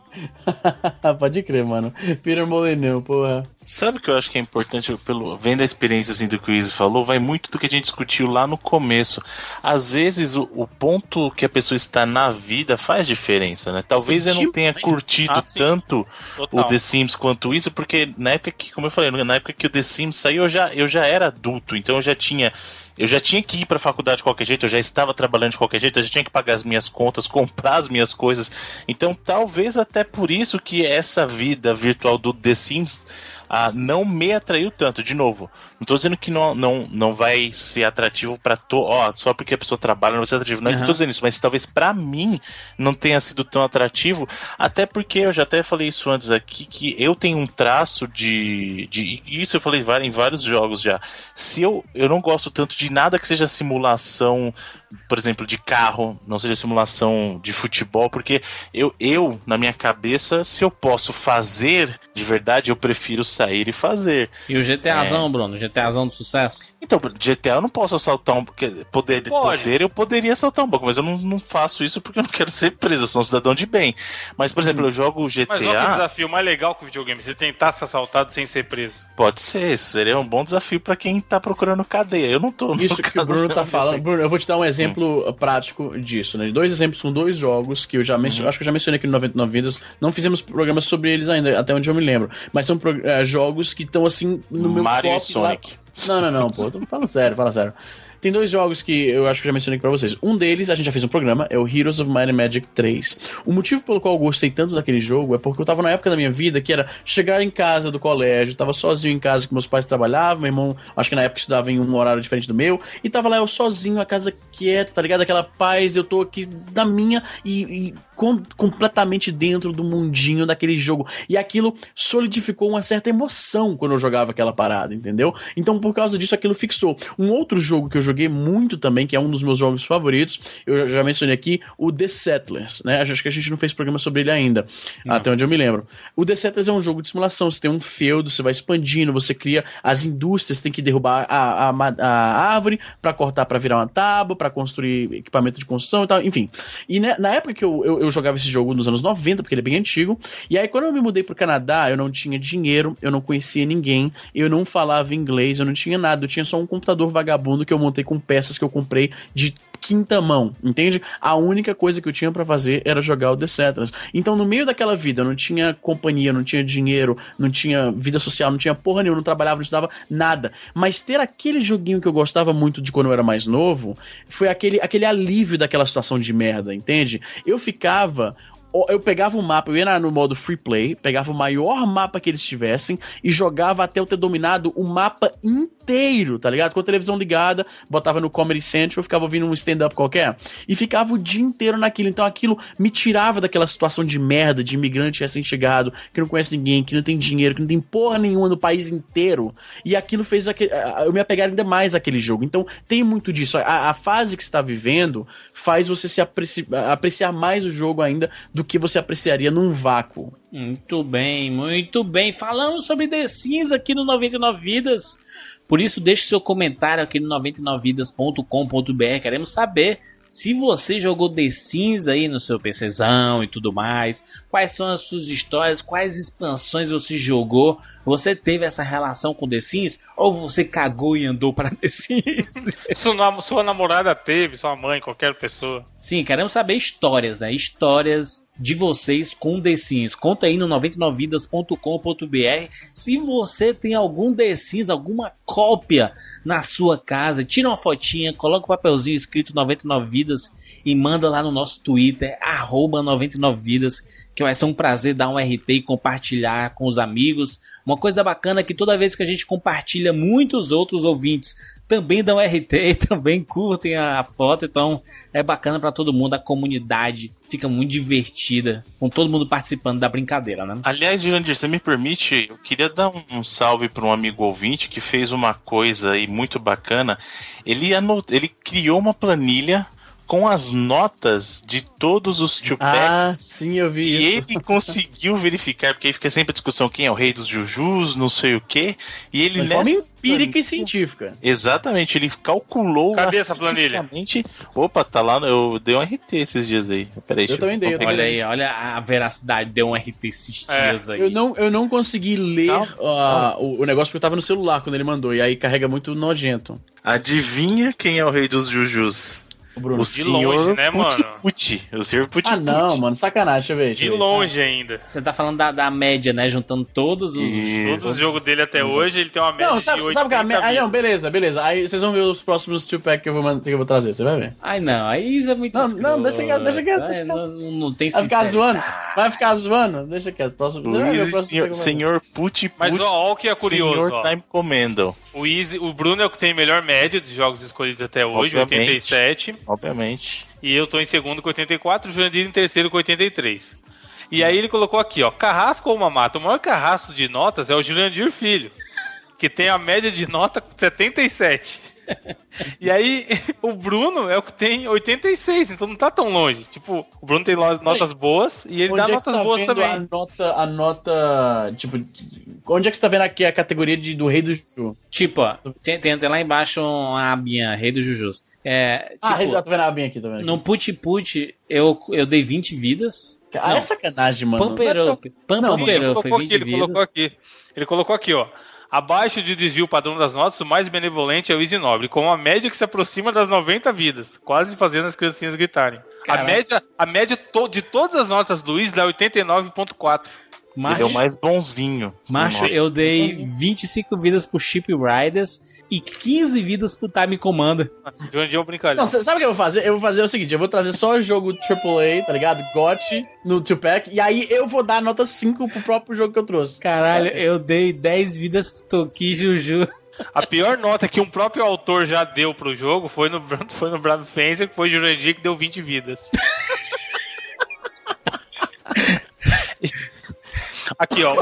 (laughs) Pode crer, mano. Peter Molyneux, porra. Sabe o que eu acho que é importante, pelo, vendo a experiência assim, do que o Izzy falou, vai muito do que a gente discutiu lá no começo. Às vezes o, o ponto que a pessoa está na vida faz diferença, né? Talvez eu não tenha curtido ah, tanto Total. o The Sims quanto isso, porque na época que, como eu falei, na época que o The Sims saiu, eu já, eu já era adulto, então eu já tinha eu já tinha que ir para a faculdade de qualquer jeito, eu já estava trabalhando de qualquer jeito, eu já tinha que pagar as minhas contas, (laughs) comprar as minhas coisas. Então, talvez até por isso que essa vida virtual do The Sims ah, não me atraiu tanto. De novo, não tô dizendo que não, não, não vai ser atrativo para to, ó, só porque a pessoa trabalha não vai ser atrativo. Não, uhum. não tô dizendo isso, mas talvez para mim não tenha sido tão atrativo, até porque eu já até falei isso antes aqui, que eu tenho um traço de. de isso eu falei em vários jogos já. Se eu, eu não gosto tanto de nada que seja simulação por exemplo, de carro, não seja simulação de futebol, porque eu, eu, na minha cabeça, se eu posso fazer de verdade, eu prefiro sair e fazer. E o GTAzão, é... Bruno? GTAzão do sucesso? Então, GTA eu não posso assaltar um. Poder, poder eu poderia assaltar um banco, mas eu não, não faço isso porque eu não quero ser preso, eu sou um cidadão de bem. Mas, por exemplo, eu jogo GTA. Mas olha que desafio mais legal com o videogame, você tentar ser assaltado sem ser preso. Pode ser, seria um bom desafio para quem tá procurando cadeia. Eu não tô. Isso (laughs) que o Bruno tá falando. Bruno, eu vou te dar um exemplo hum. prático disso, né? Dois exemplos com dois jogos que eu já mencionei, uhum. acho que eu já mencionei aqui no 99 Vidas. Não fizemos programas sobre eles ainda, até onde eu me lembro. Mas são é, jogos que estão assim no meu Mario top e Sonic. Lá. Não, não, não, pô. Falando sério, fala sério. Tem dois jogos que eu acho que já mencionei para vocês. Um deles, a gente já fez um programa, é o Heroes of Might and Magic 3. O motivo pelo qual eu gostei tanto daquele jogo é porque eu tava na época da minha vida que era chegar em casa do colégio, tava sozinho em casa que meus pais trabalhavam, meu irmão, acho que na época estudava em um horário diferente do meu, e tava lá eu sozinho, a casa quieta, tá ligado? Aquela paz, eu tô aqui na minha e, e com, completamente dentro do mundinho daquele jogo. E aquilo solidificou uma certa emoção quando eu jogava aquela parada, entendeu? Então por causa disso aquilo fixou. Um outro jogo que eu joguei muito também, que é um dos meus jogos favoritos. Eu já mencionei aqui o The Settlers, né? Acho que a gente não fez programa sobre ele ainda, não. até onde eu me lembro. O The Settlers é um jogo de simulação. Você tem um feudo, você vai expandindo, você cria as indústrias, tem que derrubar a, a, a árvore para cortar para virar uma tábua, para construir equipamento de construção e tal, enfim. E né, na época que eu, eu, eu, jogava esse jogo nos anos 90, porque ele é bem antigo, e aí quando eu me mudei pro Canadá, eu não tinha dinheiro, eu não conhecia ninguém, eu não falava inglês, eu não tinha nada, eu tinha só um computador vagabundo que eu montei com peças que eu comprei de quinta mão, entende? A única coisa que eu tinha para fazer era jogar o The. Então, no meio daquela vida, eu não tinha companhia, não tinha dinheiro, não tinha vida social, não tinha porra nenhuma, não trabalhava, não estudava nada. Mas ter aquele joguinho que eu gostava muito de quando eu era mais novo, foi aquele, aquele alívio daquela situação de merda, entende? Eu ficava eu pegava o mapa, eu ia no modo free play, pegava o maior mapa que eles tivessem e jogava até eu ter dominado o mapa inteiro, tá ligado? Com a televisão ligada, botava no Comedy Central, ficava ouvindo um stand-up qualquer e ficava o dia inteiro naquilo. Então aquilo me tirava daquela situação de merda, de imigrante recém-chegado, que não conhece ninguém, que não tem dinheiro, que não tem porra nenhuma no país inteiro. E aquilo fez aquele, eu me apegar ainda mais àquele jogo. Então tem muito disso. A, a fase que está vivendo faz você se apreci, apreciar mais o jogo ainda do que você apreciaria num vácuo. Muito bem, muito bem. Falando sobre The Sims aqui no 99 Vidas. Por isso, deixe seu comentário aqui no 99vidas.com.br. Queremos saber se você jogou The Sims aí no seu PCzão e tudo mais, quais são as suas histórias, quais expansões você jogou, você teve essa relação com The Sims ou você cagou e andou para The Sims? (laughs) Sua, sua namorada teve, sua mãe, qualquer pessoa. Sim, queremos saber histórias, né? Histórias de vocês com The Sims. Conta aí no 99vidas.com.br se você tem algum The Sims, alguma cópia na sua casa. Tira uma fotinha, coloca o um papelzinho escrito 99 Vidas e manda lá no nosso Twitter, arroba 99vidas, que vai ser um prazer dar um RT e compartilhar com os amigos. Uma coisa bacana é que toda vez que a gente compartilha, muitos outros ouvintes também dão RT (laughs) também curtem a foto, então é bacana para todo mundo, a comunidade fica muito divertida, com todo mundo participando da brincadeira, né? Aliás, Jurandir, você me permite, eu queria dar um salve para um amigo ouvinte que fez uma coisa aí muito bacana. Ele, anot... ele criou uma planilha com as notas de todos os two Ah, sim, eu vi e isso. ele (laughs) conseguiu verificar, porque aí fica sempre a discussão quem é o rei dos jujus, não sei o quê. E ele De forma nessa empírica e científica. Exatamente, ele calculou Cadê essa planilha? Opa, tá lá, no- eu dei um RT esses dias aí. Peraí, Eu também dei. Olha aí, olha a veracidade, deu um RT esses É, dias aí. Eu não, eu não consegui ler Não. ah, o, o negócio porque eu tava no celular quando ele mandou, e aí carrega muito nojento. Adivinha quem é o rei dos jujus? O Bruno. O De senhor longe, né, Puti mano? Puti. O senhor Puti Ah, não, Puti. mano, sacanagem, deixa eu ver. Deixa De ver. longe ainda. Você tá falando da, da média, né? Juntando todos os. Isso. Todos os jogos dele até hoje, ele tem uma média Não, de sabe, 80 sabe o que é a me- Aí, não, beleza, beleza. Aí vocês vão ver os próximos two pack que eu vou, que eu vou trazer, você vai ver. Ai, não, aí isso é muito. Não, não, deixa quieto, deixa quieto, deixa Não, não, não tem Vai ficar zoando? Vai ficar zoando? Deixa quieto. Próximo, Luiz, próximo senhor, senhor Puti Puti. Mas ó, ó o que é curioso, Senhor ó. Time Commandal, O, Easy, o Bruno é o que tem melhor média de jogos escolhidos até hoje, Obviamente. 87. obviamente. E eu tô em segundo com 84, o Jurandir em terceiro com 83. E aí ele colocou aqui, ó, Carrasco ou Mamata? O maior carrasco de notas é o Jurandir Filho, que tem a média de nota 77. (laughs) E aí, o Bruno é o que tem 86, então não tá tão longe. Tipo, o Bruno tem notas boas e ele Onde dá é notas tá boas vendo também. A nota, a nota, tipo, onde é que você tá vendo aqui a categoria de, do rei do Juju? Tipo, ó, tem, tem, tem lá embaixo uma abinha, Rei dos Jujus. É, tipo, ah, rei, já tô vendo a abinha aqui, tô vendo aqui. no Put Put eu, eu dei 20 vidas. Ah, não. é sacanagem, mano. Pumper é Up. Não, Pumper Ele Up foi colocou 20 aqui, ele vidas. colocou aqui. Ele colocou aqui, ó. Abaixo de desvio padrão das notas, o mais benevolente é o Easy Nobre, com uma média que se aproxima das 90 vidas, quase fazendo as criancinhas gritarem. A Caraca. média, a média to- de todas as notas do Easy dá 89.4. Macho, Ele é o mais bonzinho. macho eu dei 25 vidas pro Chip Riders e 15 vidas pro Time Commander. (laughs) Jurandir é um brincalhão. Não, sabe o que eu vou fazer? Eu vou fazer o seguinte, eu vou trazer só o jogo AAA, tá ligado? GOT no 2-pack, e aí eu vou dar nota 5 pro próprio jogo que eu trouxe. Caralho, eu dei 10 vidas pro Toki Juju. A pior nota que um próprio autor já deu pro jogo foi no, (laughs) foi no Brave Fencer, que foi Jurandir, que deu 20 vidas. (laughs) aqui, ó.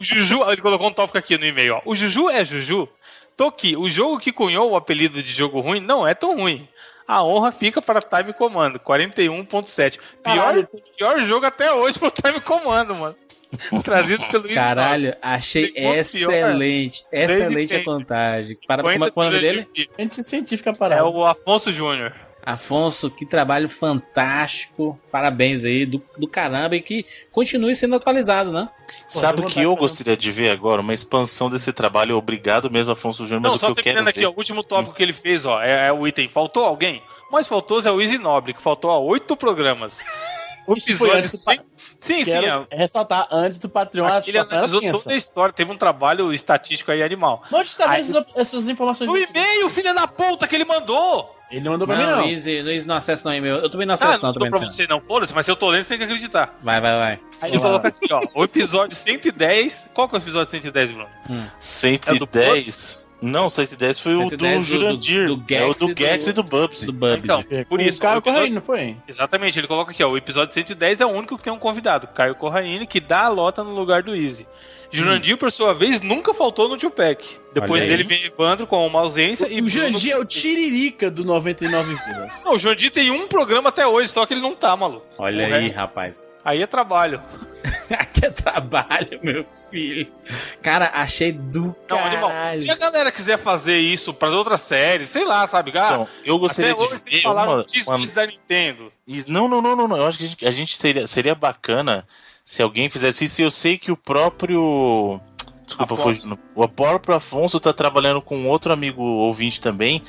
O Juju, ele colocou um tópico aqui no e-mail, ó. O Juju é Juju? Toki, o jogo que cunhou o apelido de jogo ruim não é tão ruim. A honra fica para Time Commando, 41.7. Pior, pior jogo até hoje pro Time Commando, mano. (laughs) Trazido pelo Luiz Caralho, achei Ficou pior. excelente. Excelente a contagem. Para, como é é o nome dele? Anticientífica É parada. o Afonso Júnior. Afonso, que trabalho fantástico. Parabéns aí, do, do caramba, e que continue sendo atualizado, né? Sabe o que eu gostaria de ver agora? Uma expansão desse trabalho. Obrigado mesmo, Afonso Júnior, mas Não, o só que eu quero aqui, ver... ó, o último tópico que ele fez, ó, é, é o item. Faltou alguém? O mais faltoso é o Easy Nobre, que faltou a oito programas. (laughs) O episódio sem... Sim, sim, Quero é. ressaltar antes do Patreon a Aquele situação era analisou toda a história, teve um trabalho estatístico aí animal. Onde tá vendo Aí- essas, essas informações? No e-mail, filha da puta, que ele mandou! Ele não mandou pra mim, Não, não. Easy, Luiz não acessa não e-mail. Eu também não Ah, acesso não não, mandou também pra não. você não, foda-se, mas se eu tô lendo, você tem que acreditar. Vai, vai, vai. Aí ele coloca aqui, ó, o episódio 110. Qual que é o episódio 110, Bruno? 110... Não, 110 foi 110 o do- do Jurandir. do- do é o do Gex e do Bubsy. Do Bubsy. Então, por O isso, Caio o episódio- Correia, não foi? Exatamente, ele coloca aqui, ó, o episódio 110 é o único que tem um convidado, Caio Corraine, que dá a lota no lugar do Easy. Jurandir, por sua vez, nunca faltou no Tupac. Depois Olha aí. dele vem Evandro com uma ausência e o Jandir é o tiririca do 99 vidas. Não, o Jurandir tem um programa até hoje, só que ele não tá, maluco. Olha O aí, resto- rapaz. Aí é trabalho. (laughs) Aqui é trabalho, meu filho. Cara, achei do Não, animal. caralho. Se a galera quiser fazer isso pras outras séries, sei lá, sabe? Ah, Então, eu gostaria até hoje de vocês ver falaram uma, disso uma- da Nintendo. Não, não, não, não, não. Eu acho que a gente, a gente seria, seria bacana se alguém fizesse isso. Eu sei que o próprio. Desculpa, Afonso. fugindo. O próprio Afonso tá trabalhando com outro amigo ouvinte também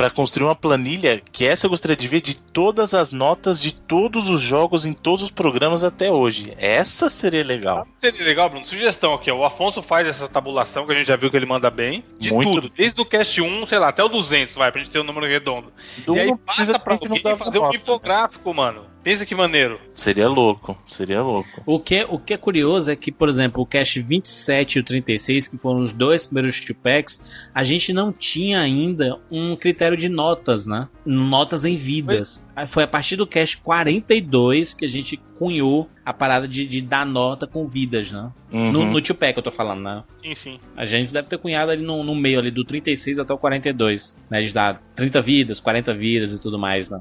para construir uma planilha que essa eu gostaria de ver de todas as notas de todos os jogos em todos os programas até hoje. Essa seria legal. Seria legal, Bruno. Sugestão aqui, ó. O Afonso faz essa tabulação que a gente já viu que ele manda bem. De Muito. tudo. Desde o cast 1, sei lá, até o 200, vai, pra gente ter um número redondo. Então e aí passa precisa pra alguém fazer um né? infográfico, mano. Pensa que maneiro. Seria louco, seria louco. O que, o que é curioso é que, por exemplo, o Cash 27 e o 36, que foram os dois primeiros two-packs, a gente não tinha ainda um critério de notas, né? Notas em vidas. Aí Foi a partir do Cash 42 que a gente cunhou a parada de, de dar nota com vidas, né? Uhum. No, no two-pack eu tô falando, né? Sim, sim. A gente deve ter cunhado ali no, no meio ali do 36 até o 42, né? De dar 30 vidas, 40 vidas e tudo mais, né?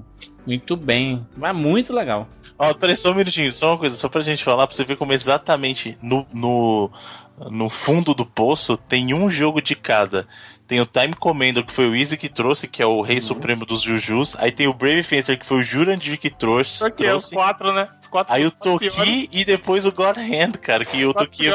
Muito bem. Mas muito legal. Ó, peraí, só um minutinho, só uma coisa, só pra gente falar, pra você ver como exatamente no, no, no fundo do poço tem um jogo de cada. Tem o Time Commander, que foi o Easy que trouxe, que é o Rei uhum. Supremo dos Jujus. Aí tem o Brave Fencer, que foi o Jurandir que trouxe. Aqui é os quatro, né? Quatro Aí o Toki e depois o God Hand, cara. Que o Toki é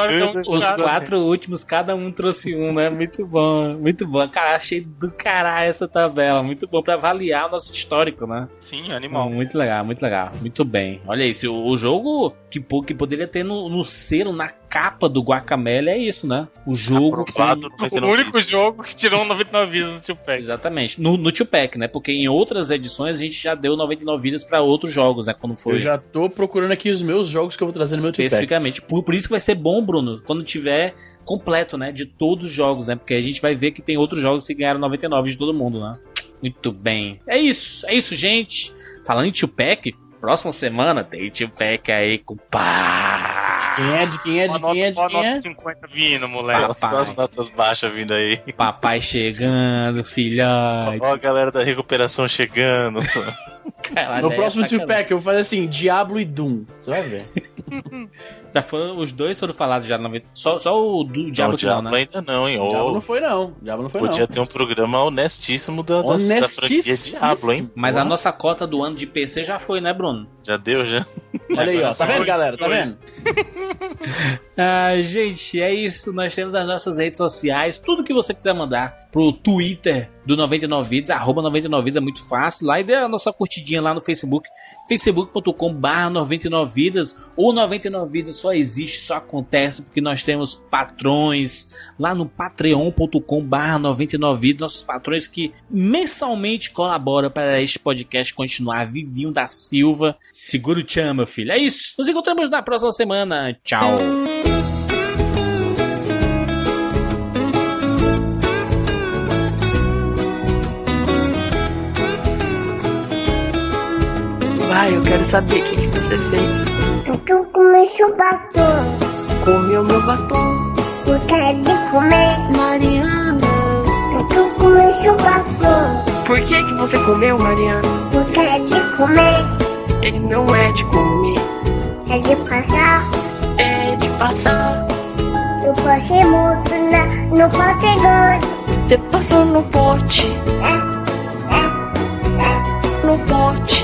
Os quatro últimos, cada um trouxe um, né? Muito bom, muito bom. Cara, achei do caralho essa tabela. Muito bom pra avaliar o nosso histórico, né? Sim, animal. Muito legal, muito legal. Muito bem. Olha isso, o jogo que, que poderia ter no, no selo, na capa do Guacamele é isso, né? O jogo. Com... O único jogo que tirou 99 vidas no Tio Pack. Exatamente. No, no Tio Pack, né? Porque em outras edições a gente já deu 99 vidas para outros jogos, né? Quando foi. Eu já tô procurando aqui os meus jogos que eu vou trazer no meu Tio Pack. Especificamente. Por, por isso que vai ser bom, Bruno, quando tiver completo, né? De todos os jogos, né? Porque a gente vai ver que tem outros jogos que ganharam 99 de todo mundo, né? Muito bem. É isso. É isso, gente. Falando em Tio Pack, próxima semana tem Tio Pack aí com pá quem é? De quem é? De quem é? De quem é? 50 vindo, moleque. Papai. Só as notas baixas vindo aí. Papai chegando, filhote. Ó a galera da recuperação chegando. (laughs) Caralho, no é próximo Two Pack eu vou fazer assim, Diablo e Doom. Você vai ver. (laughs) Já foram, os dois foram falados já. Só, só o do Diablo não, Diablo não, né? ainda não, hein? O Diablo não foi não. Diablo não foi Podia não. ter um programa honestíssimo da, da, da franquia Diablo, hein? Mas a nossa cota do ano de PC já foi, né, Bruno? Já deu, já. Olha aí, ó. Tá vendo, galera? Tá vendo? (laughs) ah, gente, é isso. Nós temos as nossas redes sociais. Tudo que você quiser mandar pro Twitter do 99 Vidas, arroba 99 Vidas é muito fácil. Lá e dê a nossa curtidinha lá no Facebook, facebook.com barra 99 Vidas. O 99 Vidas só existe, só acontece porque nós temos patrões lá no patreon.com barra 99 Vidas, nossos patrões que mensalmente colaboram para este podcast continuar. Vivinho da Silva, segura o tchan, meu filho. É isso, nos encontramos na próxima semana. Tchau! Vai, eu quero saber o que, que você fez. Porque eu comi seu batom. Comeu meu batom. Eu quero de comer. Mariana. Porque eu comi seu batom. Por que que você comeu, Mariana? Eu quero de comer. Ele não é de comer. É de passar. É de passar. Eu passei muito na, no pote Você passou no pote. É, é, é. No pote.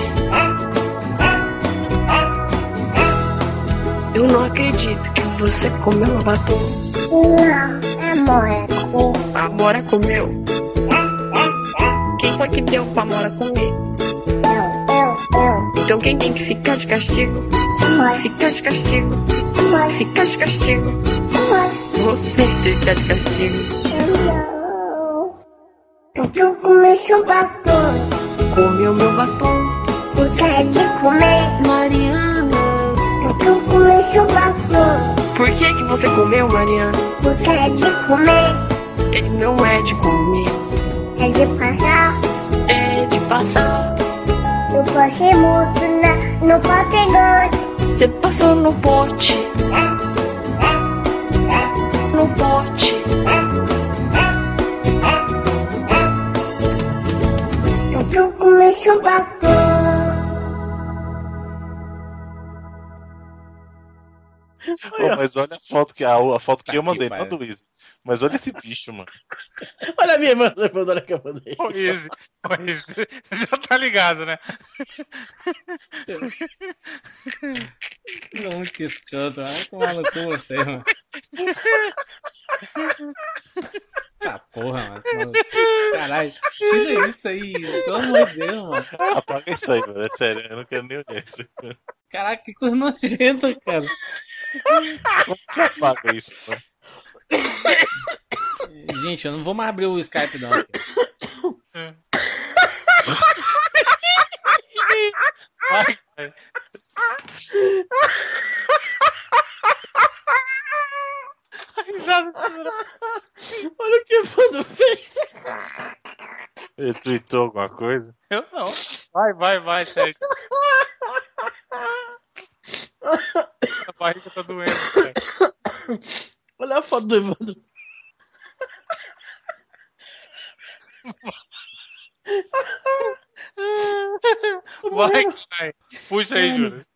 Eu não acredito que você comeu a batom. Não, Amora comeu. A Amora comeu? Quem foi que deu pra Amora comer? Eu, eu, eu. Então quem tem que ficar de castigo? Amora. Ficar de castigo. Amora. Ficar de castigo. Amora. Você ficar de castigo. Não. Porque eu comi seu batom. Comeu meu batom. Eu quero de comer. Mariana. Porque eu comi seu batom. Por que que você comeu, Mariana? Eu quero de comer. Ele não é de comer. É de passar. É de passar. Eu passei muito na, no pote Você passou no pote. No pote. Porque eu comi seu batom. Mas olha a foto que, a, a foto que eu mandei, não do Easy. Mas olha esse bicho, mano. olha a minha mano, olha que eu mandei. Ô, Easy, ô, Easy, você já tá ligado, né? Muito escroto, vai tomar no cu você, mano. Ah, porra, mano. Caralho, tira isso aí, pelo amor de Deus, mano. Apaga isso aí, mano, é sério, eu não quero nem olhar isso. Caraca, que coisa nojenta, cara. Como que apaga isso, mano? Gente, eu não vou mais abrir o Skype, não. Vai, cara. Olha o que o Evandro fez. Ele tweetou alguma coisa? Eu não. Vai, vai, vai, sério. A barriga tá doendo, cara. Olha a foto do Evandro. Vai, vai. Puxa aí, Júlio.